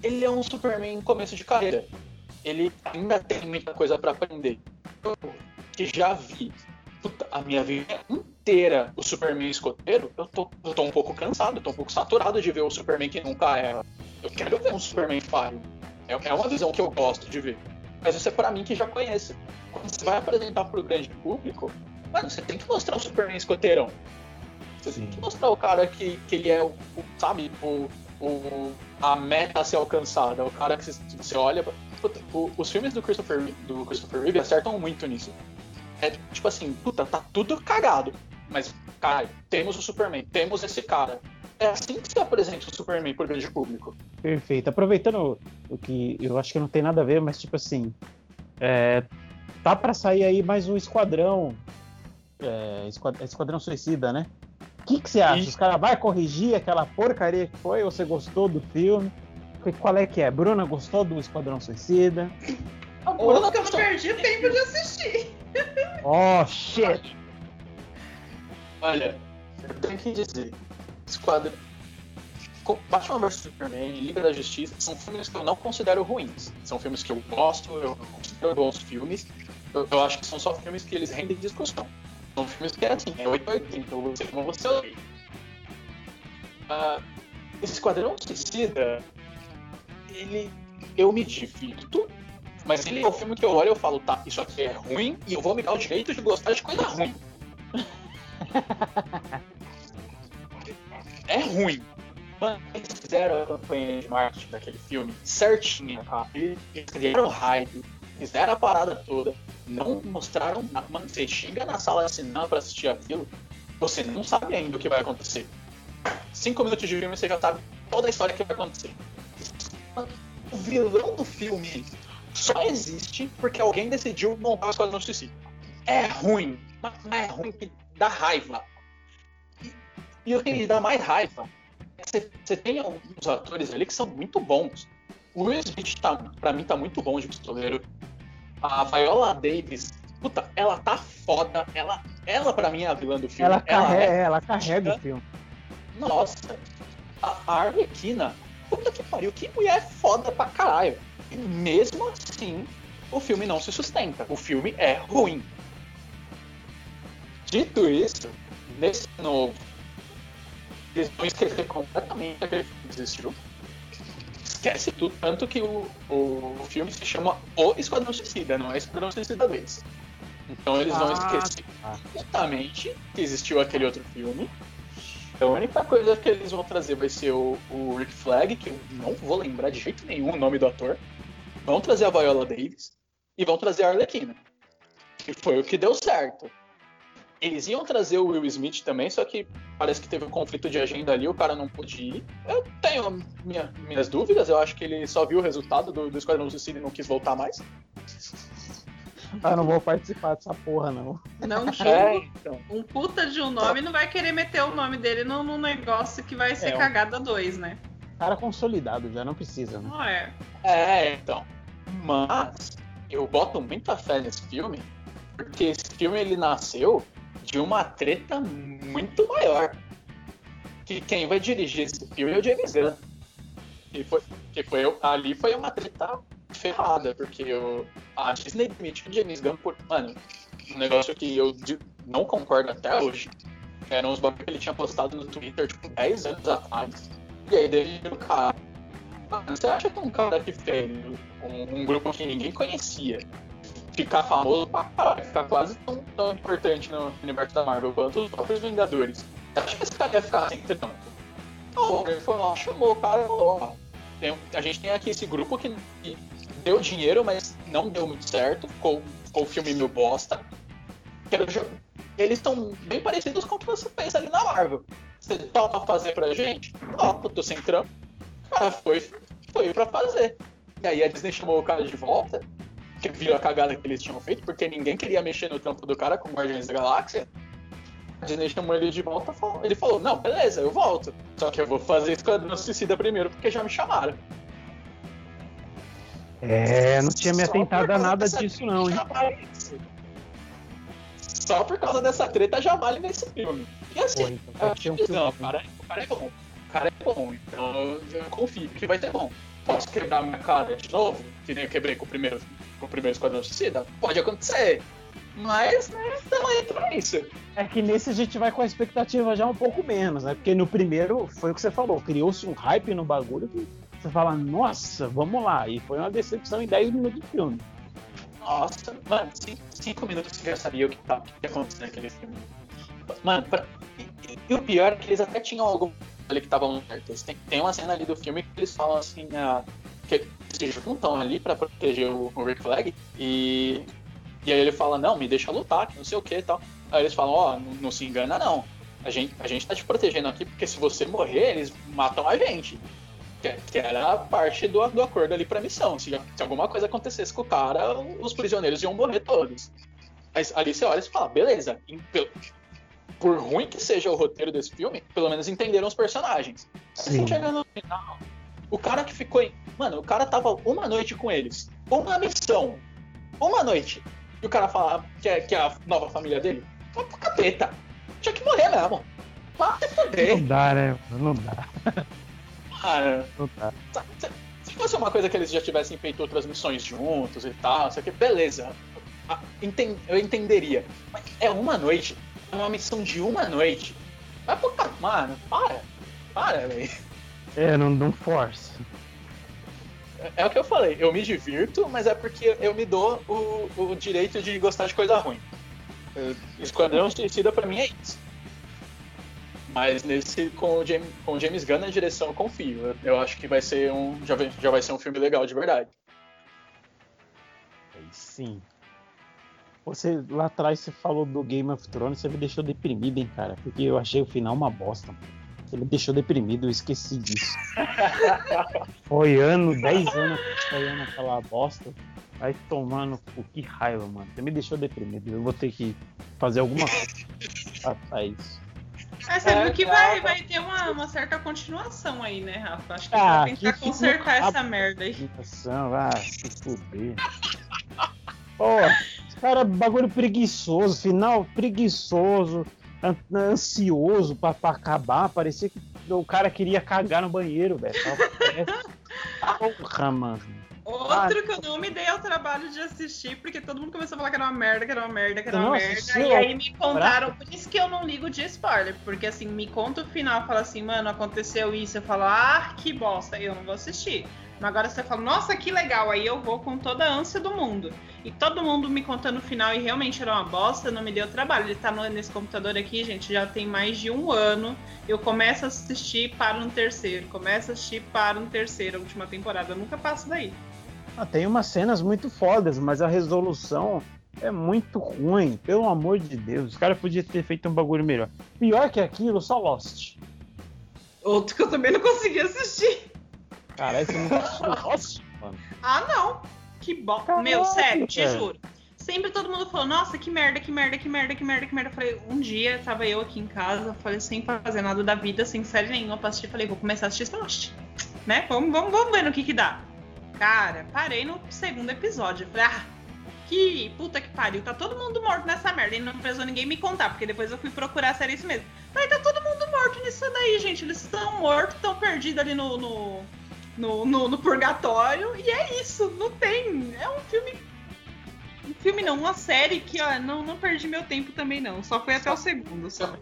ele é um Superman em começo de carreira. Ele ainda tem muita coisa pra aprender. Eu, que já vi puta, a minha vida inteira o Superman escoteiro, eu tô, eu tô um pouco cansado, tô um pouco saturado de ver o Superman que nunca erra. Eu quero ver um Superman falho. É, é uma visão que eu gosto de ver. Mas isso é pra mim que já conheço. Quando você vai apresentar pro grande público, mano, você tem que mostrar o Superman escoteirão. Você tem que mostrar o cara que, que ele é o, o- sabe, o, o, a meta a ser alcançada. O cara que você, você olha. Puta, o- os filmes do Christopher, do Christopher Reeve acertam muito nisso. É tipo assim, puta, tá tudo cagado. Mas, cara, temos o Superman, temos esse cara. É assim que se apresenta o Superman pro grande público. Perfeito. Aproveitando o que eu acho que não tem nada a ver, mas tipo assim, é, tá pra sair aí mais um esquadrão, é, esquad- esquadrão suicida, né? O que, que você acha? Ih. Os caras vão corrigir aquela porcaria que foi? Ou você gostou do filme? Qual é que é? Bruna gostou do Esquadrão Suicida? Ou que eu não perdi tempo de assistir. Oh, shit! Olha, eu tenho que dizer, Esquadrão. Batman vs Superman Liga da Justiça são filmes que eu não considero ruins. São filmes que eu gosto, eu considero bons filmes. Eu, eu acho que são só filmes que eles rendem discussão. São filmes que é assim, é 880, ou você como você odeia. Ah, esse Esquadrão Suicida, ele. Eu me divirto, mas ele é o filme que eu olho e eu falo, tá, isso aqui é ruim e eu vou me dar o direito de gostar de coisa ruim. (laughs) é ruim. Eles fizeram a campanha de marketing daquele filme certinha, cara. Eles criaram hype, fizeram a parada toda, não mostraram nada. Mano, você chega na sala de cinema pra assistir aquilo, você não sabe ainda o que vai acontecer. Cinco minutos de filme você já sabe toda a história que vai acontecer. O vilão do filme só existe porque alguém decidiu montar o Esquadrão Suicida. É ruim, mas mas é ruim que dá raiva. E, o que me dá mais raiva é que você- tem alguns atores ali que são muito bons. O Will Smith, tá, pra mim, tá muito bom de pistoleiro. A Viola Davis, puta, ela tá foda. Ela, ela pra mim, é a vilã do filme. Ela, carrega, é ela carrega o filme. nossa, a a Arlequina, puta que pariu, que mulher foda pra caralho. E mesmo assim, o filme não se sustenta. O filme é ruim. Dito isso, nesse novo, eles vão esquecer completamente aquele filme que existiu. Esquece tudo, tanto que o, o, filme se chama O Esquadrão Suicida, não é Esquadrão Suicida 2. Então eles vão Ah, esquecer tá. completamente que existiu aquele outro filme. Então a única coisa que eles vão trazer vai ser o, o Rick Flag, que eu não vou lembrar de jeito nenhum o nome do ator. Vão trazer a Viola Davis e vão trazer a Arlequina. Que foi o que deu certo. Eles iam trazer o Will Smith também, só que parece que teve um conflito de agenda ali, o cara não pôde ir. Eu tenho minha, minhas dúvidas, eu acho que ele só viu o resultado do, do Esquadrão Suicida e não quis voltar mais. Ah, não vou participar dessa porra, não. Não É, então. Um puta de um nome não vai querer meter o nome dele num, num negócio que vai ser É, um- cagada dois, né? Cara consolidado já, não precisa, né? Não é. É, então. Mas eu boto muita fé nesse filme, porque esse filme ele nasceu de uma treta muito maior. Que quem vai dirigir esse filme é o James Gunn. Que foi, que foi ali foi uma treta ferrada, porque o, a Disney demitiu o James Gunn por. Mano, um negócio que eu não concordo até hoje. Eram uns bagulho que ele tinha postado no Twitter, tipo, 10 anos atrás. E aí daí o cara. Mano, você acha que um cara que fez um, um grupo que ninguém conhecia ficar famoso pra caralho, ficar quase tão, tão importante no universo da Marvel quanto os próprios Vingadores? Acha que esse cara ia ficar sem trampo? Não, ele foi lá, chamou o cara falou, ó, a gente tem aqui esse grupo que, deu dinheiro, mas não deu muito certo, ficou, ficou o filme meio bosta. Quero Eles estão bem parecidos com o que você fez ali na Marvel. Você topa fazer pra gente? Topa, tô sem trampo. O cara foi, foi pra fazer. E aí a Disney chamou o cara de volta, que viu a cagada que eles tinham feito, porque ninguém queria mexer no trampo do cara com Guardiões da Galáxia. A Disney chamou ele de volta ele falou, não, beleza, eu volto. Só que eu vou fazer Esquadrão Suicida primeiro, porque já me chamaram. É, não tinha me atentado a nada disso, não, hein? Só por causa dessa treta já vale nesse filme. E assim, Pô, então vai ter um não, filme. o cara, o cara é bom. O cara é bom, então eu confio que vai ser bom. Posso quebrar minha cara de novo, que nem eu quebrei com o primeiro, com o primeiro Esquadrão Suicida? Pode acontecer. Mas, né, estamos aí pra isso. É que nesse a gente vai com a expectativa já um pouco menos, né? Porque no primeiro foi o que você falou, criou-se um hype no bagulho que você fala, nossa, vamos lá. E foi uma decepção em 10 minutos de filme. Nossa, mano, cinco, cinco minutos você já sabia o que, tá, o que ia acontecer naquele filme. Mano, pra- e, e- e o pior é que eles até tinham algum ali que estavam certos. Tem, tem uma cena ali do filme que eles falam assim, ah, que se juntam ali pra proteger o, o Rick Flag e, e aí ele fala, não, me deixa lutar, que não sei o que e tal. Aí eles falam, ó, não, não se engana não. A gente, a gente tá te protegendo aqui porque se você morrer, eles matam a gente. Que, que era parte do, do acordo ali pra missão. Se, se alguma coisa acontecesse com o cara, os prisioneiros iam morrer todos. Mas ali você olha e fala, beleza. Por ruim que seja o roteiro desse filme, pelo menos entenderam os personagens. Aí Sim. você chega no final, o cara que ficou em. Mano, o cara tava uma noite com eles. Uma missão. Uma noite. E o cara fala que é, que é a nova família dele. Vai pro capeta. Tinha que morrer mesmo. Vai se foder. Não dá, né? Não dá, Cara, não dá. se- se fosse uma coisa que eles já tivessem feito outras missões juntos e tal, isso aqui, beleza. Ah, Eu entenderia. Mas é uma noite. É uma missão de uma noite. Vai pro cap... Mano, para. Para, velho. É, não, não força. É o que eu falei, eu me divirto, mas é porque eu me dou o, o direito de gostar de coisa ruim. Esquadrão Suicida pra mim é isso. Mas nesse, com o James, com o James Gunn na direção, eu confio. Eu, eu acho que vai ser um. Já vai, já vai ser um filme legal de verdade. Aí sim. Você lá atrás você falou do Game of Thrones, você me deixou deprimido, hein, cara? Porque eu achei o final uma bosta. Você me deixou deprimido, eu esqueci disso. (laughs) Foi ano, 10 anos saindo aquela bosta. Vai tomando cu, que raiva, mano. Você me deixou deprimido. Eu vou ter que fazer alguma coisa pra pra isso. É, você É, viu que vai, vai ter uma, uma certa continuação aí, né, Rafa? Acho que Ah, vai tentar que consertar essa merda aí. Nossa, vai se fuder. (laughs) Pô, os cara bagulho preguiçoso, final preguiçoso, an- ansioso pra, pra acabar. Parecia que o cara queria cagar no banheiro, velho. (laughs) Porra, mano. Outro que eu não me dei ao trabalho de assistir, porque todo mundo começou a falar que era uma merda, que era uma merda, que era uma merda. assistiu? E aí me contaram, por isso que eu não ligo de spoiler, porque assim, me conta o final, fala assim, mano, aconteceu isso, eu falo, ah, que bosta, eu não vou assistir. Mas agora você fala, nossa, que legal, aí eu vou com toda a ânsia do mundo. E todo mundo me contando o final e realmente era uma bosta, não me deu trabalho. Ele tá no- nesse computador aqui, gente, já tem mais de um ano. Eu começo a assistir para um terceiro, começo a assistir para um terceiro, a última temporada. Eu nunca passo daí. Ah, tem umas cenas muito fodas, mas a resolução É muito ruim, pelo amor de Deus. Os caras podiam ter feito um bagulho melhor. Pior que aquilo, só Lost. Outro que eu também não consegui assistir. Caralho, você não assistiu Lost, mano? Ah, não. Que bom. Meu, sério, te cara. juro. Sempre todo mundo falou, nossa, que merda, que merda, que merda, que merda, que merda. Eu falei, um dia tava eu aqui em casa, falei, sem fazer nada da vida, sem série nenhuma pra assistir. Falei, vou começar a assistir Lost. Né? Vamos, vamos, vamos ver no que que dá. Cara, parei no segundo episódio. Falei, ah, que puta que pariu. Tá todo mundo morto nessa merda. E não precisou ninguém me contar, porque depois eu fui procurar a série isso mesmo. Falei, tá todo mundo morto nisso daí, gente. Eles estão mortos, estão perdidos ali no, no, no, no- no purgatório. E é isso, não tem. É um filme. Um filme não, uma série que, ó, não, não perdi meu tempo também, não. Só foi até o segundo. Só.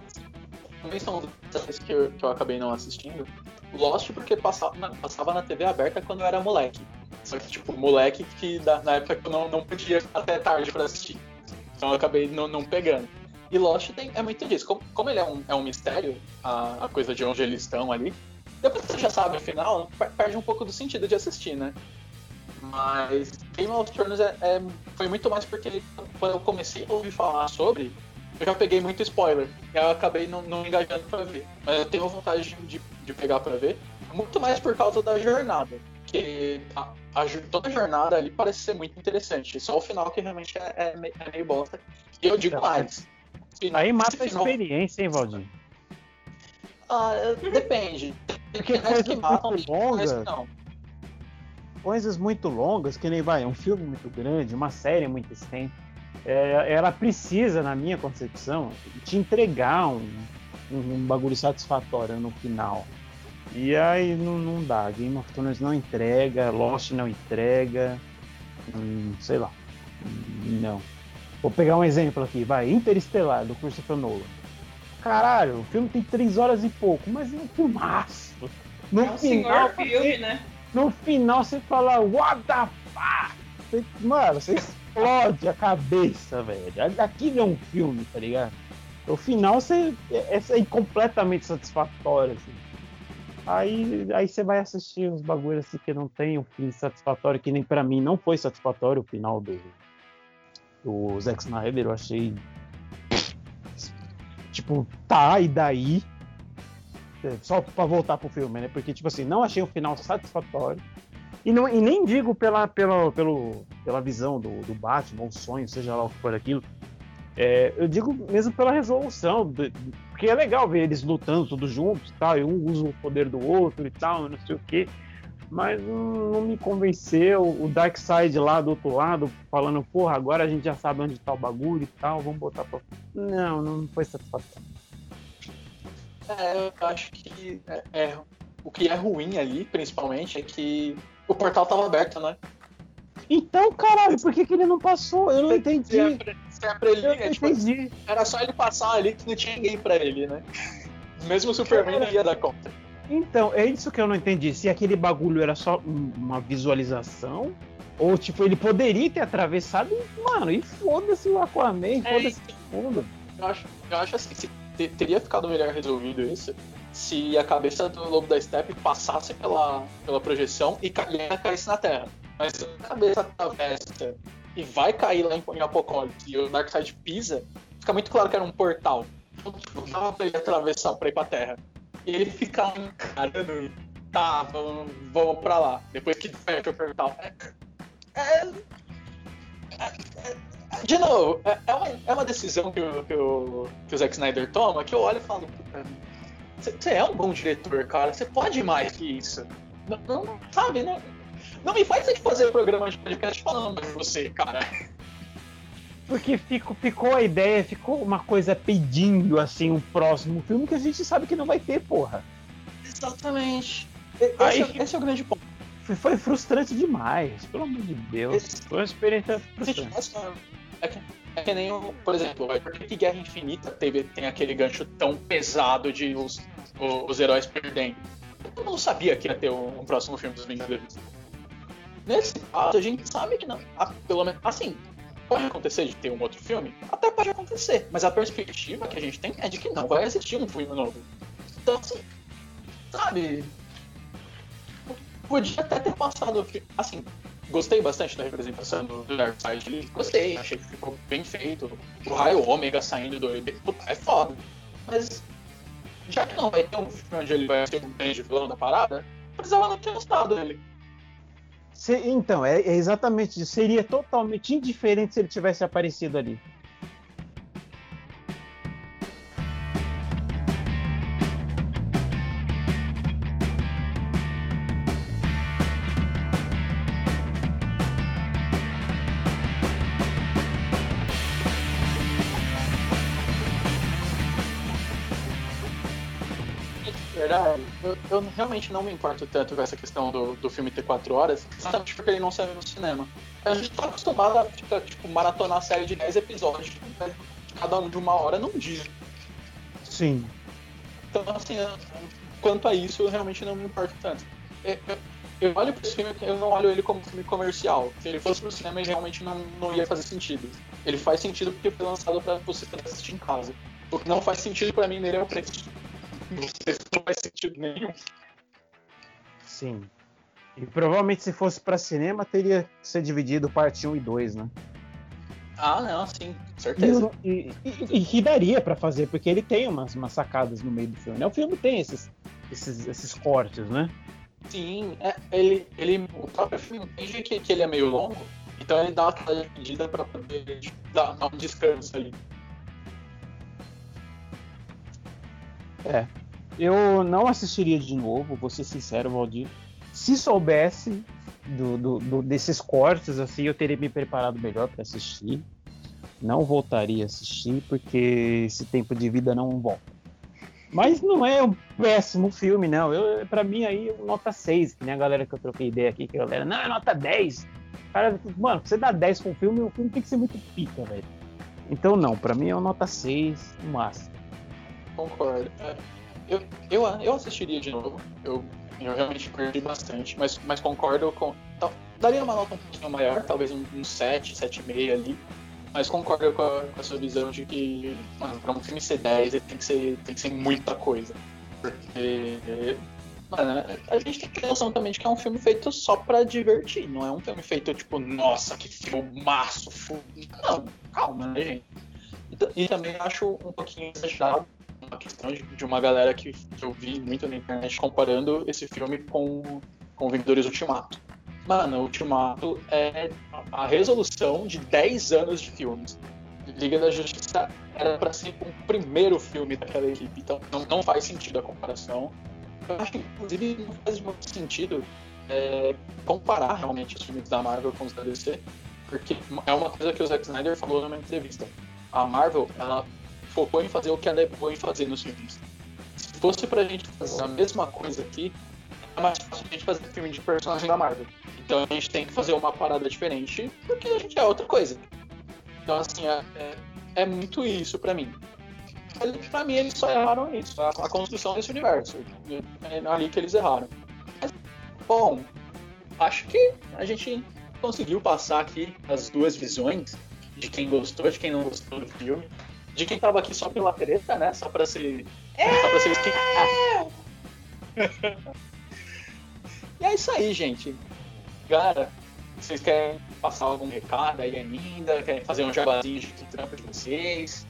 Também são séries que eu, que eu acabei não assistindo. Lost porque passava na, passava na TV aberta quando eu era moleque. Só que, tipo, moleque que da- na época que eu não, não podia até tarde pra assistir. Então eu acabei não, não pegando. E Lost tem, é muito disso. Como, como ele é um, é um mistério, a, a coisa de onde eles estão ali, depois que você já sabe o final, per- perde um pouco do sentido de assistir, né? Mas Game of Thrones é, é- foi muito mais porque quando eu comecei a ouvir falar sobre, eu já peguei muito spoiler. E eu acabei não, não engajando pra ver. Mas eu tenho vontade de, de, pegar pra ver. Muito mais por causa da jornada. Que a, a toda a jornada ali parece ser muito interessante. Só o final que realmente é, é meio, é meio bosta. E eu digo mais. se- Aí mata a final- experiência, hein, Valdir? Ah, depende. Porque coisas muito coisas longas. Coisas muito longas, que nem vai, um filme muito grande, uma série muito extensa. é, ela precisa, na minha concepção, te entregar um, um, um bagulho satisfatório no final. E aí não, não dá. Game of Thrones não entrega, Lost não entrega. hum, sei lá. Não. Vou pegar um exemplo aqui, vai. Interestelar, do Christopher Nolan. Caralho, o filme tem três horas e pouco, mas é um filmaço. No É um final, filme, né? no final você fala, what the fuck? Mano, você explode a cabeça, velho. Aquilo é um filme, tá ligado? O final você é, é completamente satisfatório, assim. Aí, aí você vai assistir uns bagulhos assim que não tem um fim satisfatório, que nem pra mim não foi satisfatório o final do, do Zack Snyder, eu achei. Tipo, tá, e daí? Só pra voltar pro filme, né? Porque, tipo assim, não achei o final satisfatório. E, não, e nem digo pela, pela, pelo, pela visão do, do Batman, ou sonho, seja lá o que for aquilo. É, eu digo mesmo pela resolução, porque é legal ver eles lutando todos juntos tal, e um usa o poder do outro e tal, não sei o quê. Mas não, me convenceu. O Darkseid lá do outro lado, falando, porra, agora a gente já sabe onde tá o bagulho e tal, vamos botar pra. Não, não foi satisfatório. É, eu acho que é, é- o que é ruim ali, principalmente, é que o portal tava aberto, né? Então, caralho, por que, que ele não passou? Eu não Se é entendi. pra, se é pra ele, Eu é, tipo, entendi. era só ele passar ali que não tinha ninguém pra ele, né? (laughs) Mesmo o Superman não ia dar conta. Então, é isso que eu não entendi. Se aquele bagulho era só um- uma visualização, ou tipo, ele poderia ter atravessado mano, e foda-se o Aquaman, É, foda-se o mundo. Eu acho, eu acho assim, se te- teria ficado melhor resolvido isso se a cabeça do Lobo da Steppe passasse pela, pela projeção e ca- e ela caísse na Terra. Mas se a cabeça atravessa e vai cair lá em, em Apocalipse e o Darkseid pisa, fica muito claro que era um portal. Então, tipo, dava pra ele atravessar pra ir pra Terra. E ele fica encarando tá, vamos, vamos pra lá. Depois que fecha o portal. É, é- é- é- de novo, é, é uma, é uma decisão que o, que, o, que o Zack Snyder toma que eu olho e falo, "Puta, você é um bom diretor, cara. Você pode mais que isso. Não, não- sabe, não, não me faz ter que fazer programa de podcast falando de você, cara. Porque ficou, ficou a ideia, ficou uma coisa pedindo, assim, um próximo filme que a gente sabe que não vai ter, porra. Exatamente. Esse, Aí- é, esse é o grande ponto. Foi, frustrante demais, pelo amor de Deus. Esse- Foi uma experiência frustrante. É que, é que nem, por exemplo, por que Guerra Infinita teve, tem aquele gancho tão pesado de os, o- os heróis perdendo? Todo mundo sabia que ia ter um, um próximo filme dos Vingadores. Nesse caso, a gente sabe que não. ah, pelo menos, assim, pode acontecer de ter um outro filme? Até pode acontecer, mas a perspectiva que a gente tem é de que não vai existir um filme novo. Então, assim, sabe? Podia até ter passado. Assim, gostei bastante da representação do, Darkseid ali. Gostei, achei que ficou bem feito. O raio ômega saindo do EB, puta, é foda. Mas já que não vai ter um filme onde ele vai ser o grande vilão da parada, precisava não ter gostado dele. Se- então, é, é exatamente isso. Seria totalmente indiferente se ele tivesse aparecido ali. Eu, realmente não me importo tanto com essa questão do, do filme ter quatro horas, exatamente porque ele não saiu no cinema. A gente tá acostumado a ficar, tipo, maratonar a série de 10 episódios, né, cada um de uma hora num dia. Sim. Então, assim, quanto a isso, eu realmente não me importo tanto. Eu, eu- eu olho pra esse filme, eu não olho ele como filme comercial. Se ele fosse pro cinema, ele realmente não, não ia fazer sentido. Ele faz sentido porque foi lançado pra você assistir em casa. O que não faz sentido pra mim nele é o preço. Não sei se não faz sentido nenhum. Sim. E provavelmente se fosse pra cinema, teria que ser dividido parte 1 e 2, né? Ah, não, sim, certeza. e, e- e que daria pra fazer, porque ele tem umas, umas sacadas no meio do filme. né? O filme tem esses, esses, esses cortes, né? Sim, é, ele, ele, o próprio filme entende que, que ele é meio longo, então ele dá aquela medida pra poder tipo, dar, dar um descanso ali. Eu não assistiria de novo, vou ser sincero, Valdir. Se soubesse do, do- do- desses cortes, assim, eu teria me preparado melhor pra assistir. Não voltaria a assistir, porque esse tempo de vida não volta. Mas não é um péssimo filme, não. Eu, pra mim, aí, nota 6, que nem a galera que eu troquei ideia aqui, que a galera, não, é nota 10. Cara, mano, você dar 10 pra um filme, o filme tem que ser muito pica, velho. Então, não, pra mim é uma nota 6 no máximo. Concordo. É, Eu, eu, eu assistiria de novo. Eu, eu realmente perdi bastante, mas, mas concordo com. daria uma nota um pouquinho maior, talvez um, um 7, 7,5 ali. Mas concordo com a, com a sua visão de que, mano, pra um filme ser 10, ele tem que ser, tem que ser muita coisa. Porque. Mano, a gente tem que ter noção também de que é um filme feito só pra divertir. Não é um filme feito tipo, nossa, que filmaço. fu-". Não, calma, né, gente? E, e também acho um pouquinho exagerado uma questão de, de uma galera que, eu vi muito na internet comparando esse filme com, com Vingadores Ultimato. Mano, Ultimato é a resolução de 10 anos de filmes. Liga da Justiça era pra ser o primeiro filme daquela equipe, então não, não faz sentido a comparação. Eu acho que, inclusive, não faz muito sentido é, comparar realmente os filmes da Marvel com os da DC, porque é uma coisa que o Zack Snyder falou numa entrevista. A Marvel, ela focou em fazer o que ela é boa em fazer nos filmes. Se fosse pra gente fazer a mesma coisa aqui, é mais fácil a gente fazer filme de personagem da Marvel. Então a gente tem que fazer uma parada diferente, porque a gente é outra coisa. Então, assim, é, é, é muito isso pra mim. Pra mim, eles só erraram nisso, a, a construção desse universo. É ali que eles erraram. Mas, bom, acho que a gente conseguiu passar aqui as duas visões de quem gostou, de quem não gostou do filme de quem tava aqui só pela treta, né? Só pra ser. Só pra ser esquentado. e é isso aí, gente. Cara, vocês querem passar algum recado aí ainda? Querem fazer um jabazinho de trampo de vocês?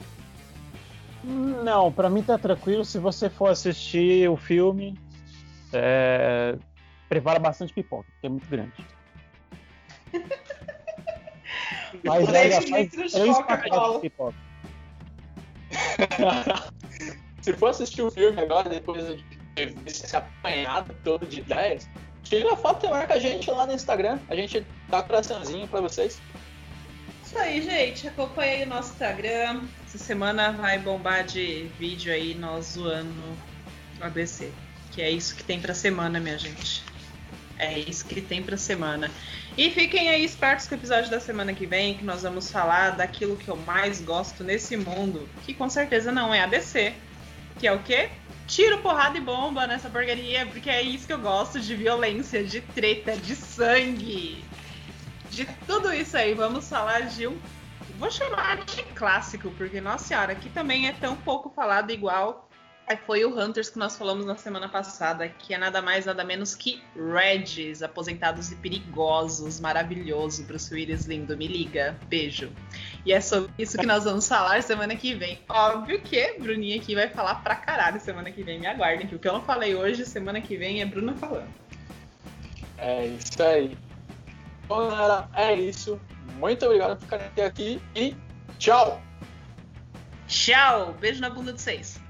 Não, pra mim tá tranquilo. Se você for assistir o filme, é, prepara bastante pipoca, porque é muito grande. (laughs) Mas olha, faz três pacotes de pipoca. (laughs) Se for assistir o filme agora, depois de ter esse apanhado todo de ideias, tira a foto e marca a gente lá no Instagram. A gente dá coraçãozinho pra vocês. Isso aí, gente. Acompanha aí o nosso Instagram. Essa semana vai bombar de vídeo aí nós zoando o ABC. Que é isso que tem pra semana, minha gente. É isso que tem pra semana. E fiquem aí espertos com o episódio da semana que vem, que nós vamos falar daquilo que eu mais gosto nesse mundo, que com certeza não é ABC. Que é o quê? Tiro, porrada e bomba nessa porcaria, porque é isso que eu gosto de violência, de treta, de sangue de tudo isso aí, vamos falar de um. Vou chamar de clássico, porque, nossa senhora, aqui também é tão pouco falado igual foi o Hunters que nós falamos na semana passada, que é nada mais, nada menos que Regis, aposentados e perigosos, maravilhoso, Bruce Willis lindo, me liga, beijo. E é sobre isso que nós vamos falar semana que vem. Óbvio que Bruninha aqui vai falar pra caralho semana que vem, me aguardem, que o que eu não falei hoje, semana que vem é Bruna falando. É isso aí. Bom, galera, é isso. Muito obrigado por ficarem até aqui e tchau! Tchau! Beijo na bunda de vocês.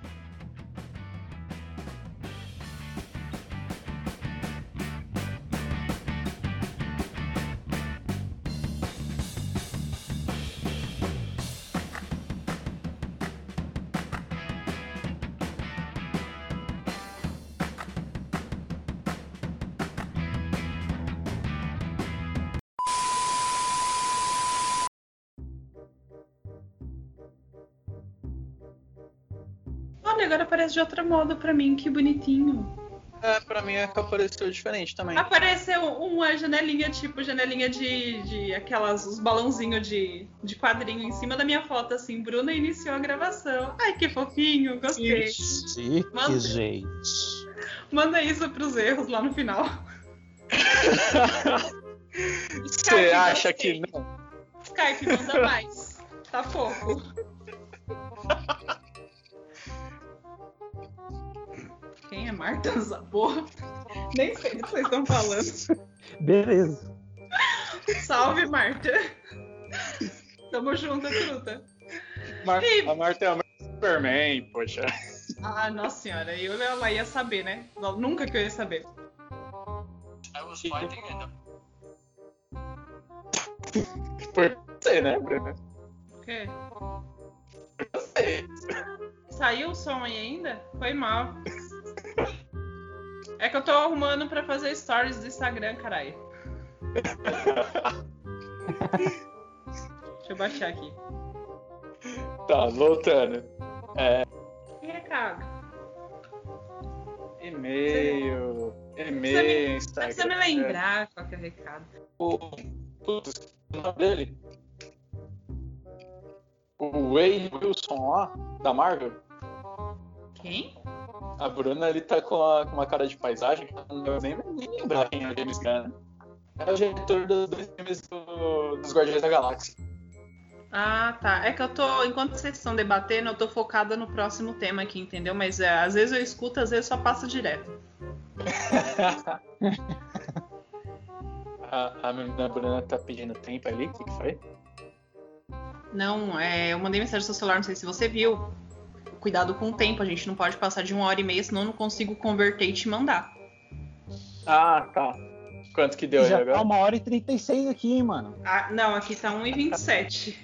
Olha, agora aparece de outra moda pra mim, que bonitinho. É, pra mim é que apareceu diferente também. Apareceu uma janelinha, tipo janelinha de, de aquelas, os balãozinhos de, de quadrinho em cima da minha foto, assim. Bruna iniciou a gravação. Ai, que fofinho, gostei. Chique, Manda- gente. Manda isso pros erros lá no final. Você acha que não? Skype, manda mais. Tá fofo. Marta essa porra? Nem sei do que vocês estão falando. Beleza. Salve, Marta. Tamo junto, truta. Mar- Ih. A Marta é a Superman, poxa. Ah, nossa senhora, eu ela ia saber, né? Nunca que eu ia saber. Por você, né, Bruna? O quê? Por você. Saiu o som aí ainda? Foi mal. É que eu tô arrumando pra fazer stories do Instagram, caralho. (laughs) Deixa eu baixar aqui. Tá, voltando. Que recado? E-mail. E-mail, me- Instagram. Precisa me lembrar qual que é o recado. O, putz, o nome dele? O Wayne Wilson lá, da Marvel. Quem? A Bruna ele tá com, a- com uma cara de paisagem que eu não vou nem, nem lembrar quem é o James Gunn. É o diretor dos dois filmes do- dos Guardiões da Galáxia. Ah, tá. É que eu tô, enquanto vocês estão debatendo, eu tô focada no próximo tema aqui, entendeu? Mas é, às vezes eu escuto, às vezes só passa direto. (laughs) a, a menina Bruna tá pedindo tempo ali, o que, que foi? Não, é, eu mandei mensagem no seu celular, não sei se você viu. Cuidado com o tempo, a gente não pode passar de uma hora e meia, senão eu não consigo converter e te mandar. Ah, tá. Quanto que deu aí Já agora? tá uma hora e 36 aqui, hein, mano. Ah, não, aqui tá 1,27.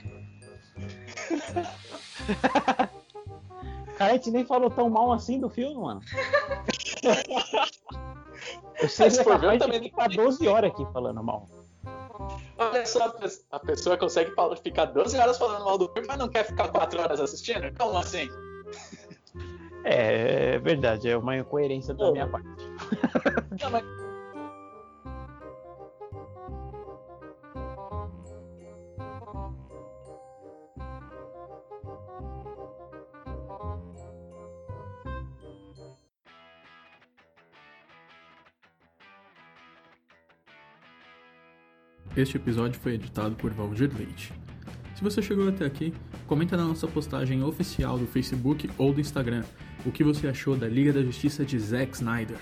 (laughs) Cara, a gente nem falou tão mal assim do filme, mano. (laughs) Eu sei Se que é for ver, eu também ficar 12 horas aqui falando mal. Olha só, a pe- a pessoa consegue ficar 12 horas falando mal do filme, mas não quer ficar 4 horas assistindo? Como assim? É, é verdade, é uma incoerência da minha parte. Não, mas- Este episódio foi editado por Valdir Leite. Se você chegou até aqui, comenta na nossa postagem oficial do Facebook ou do Instagram o que você achou da Liga da Justiça de Zack Snyder.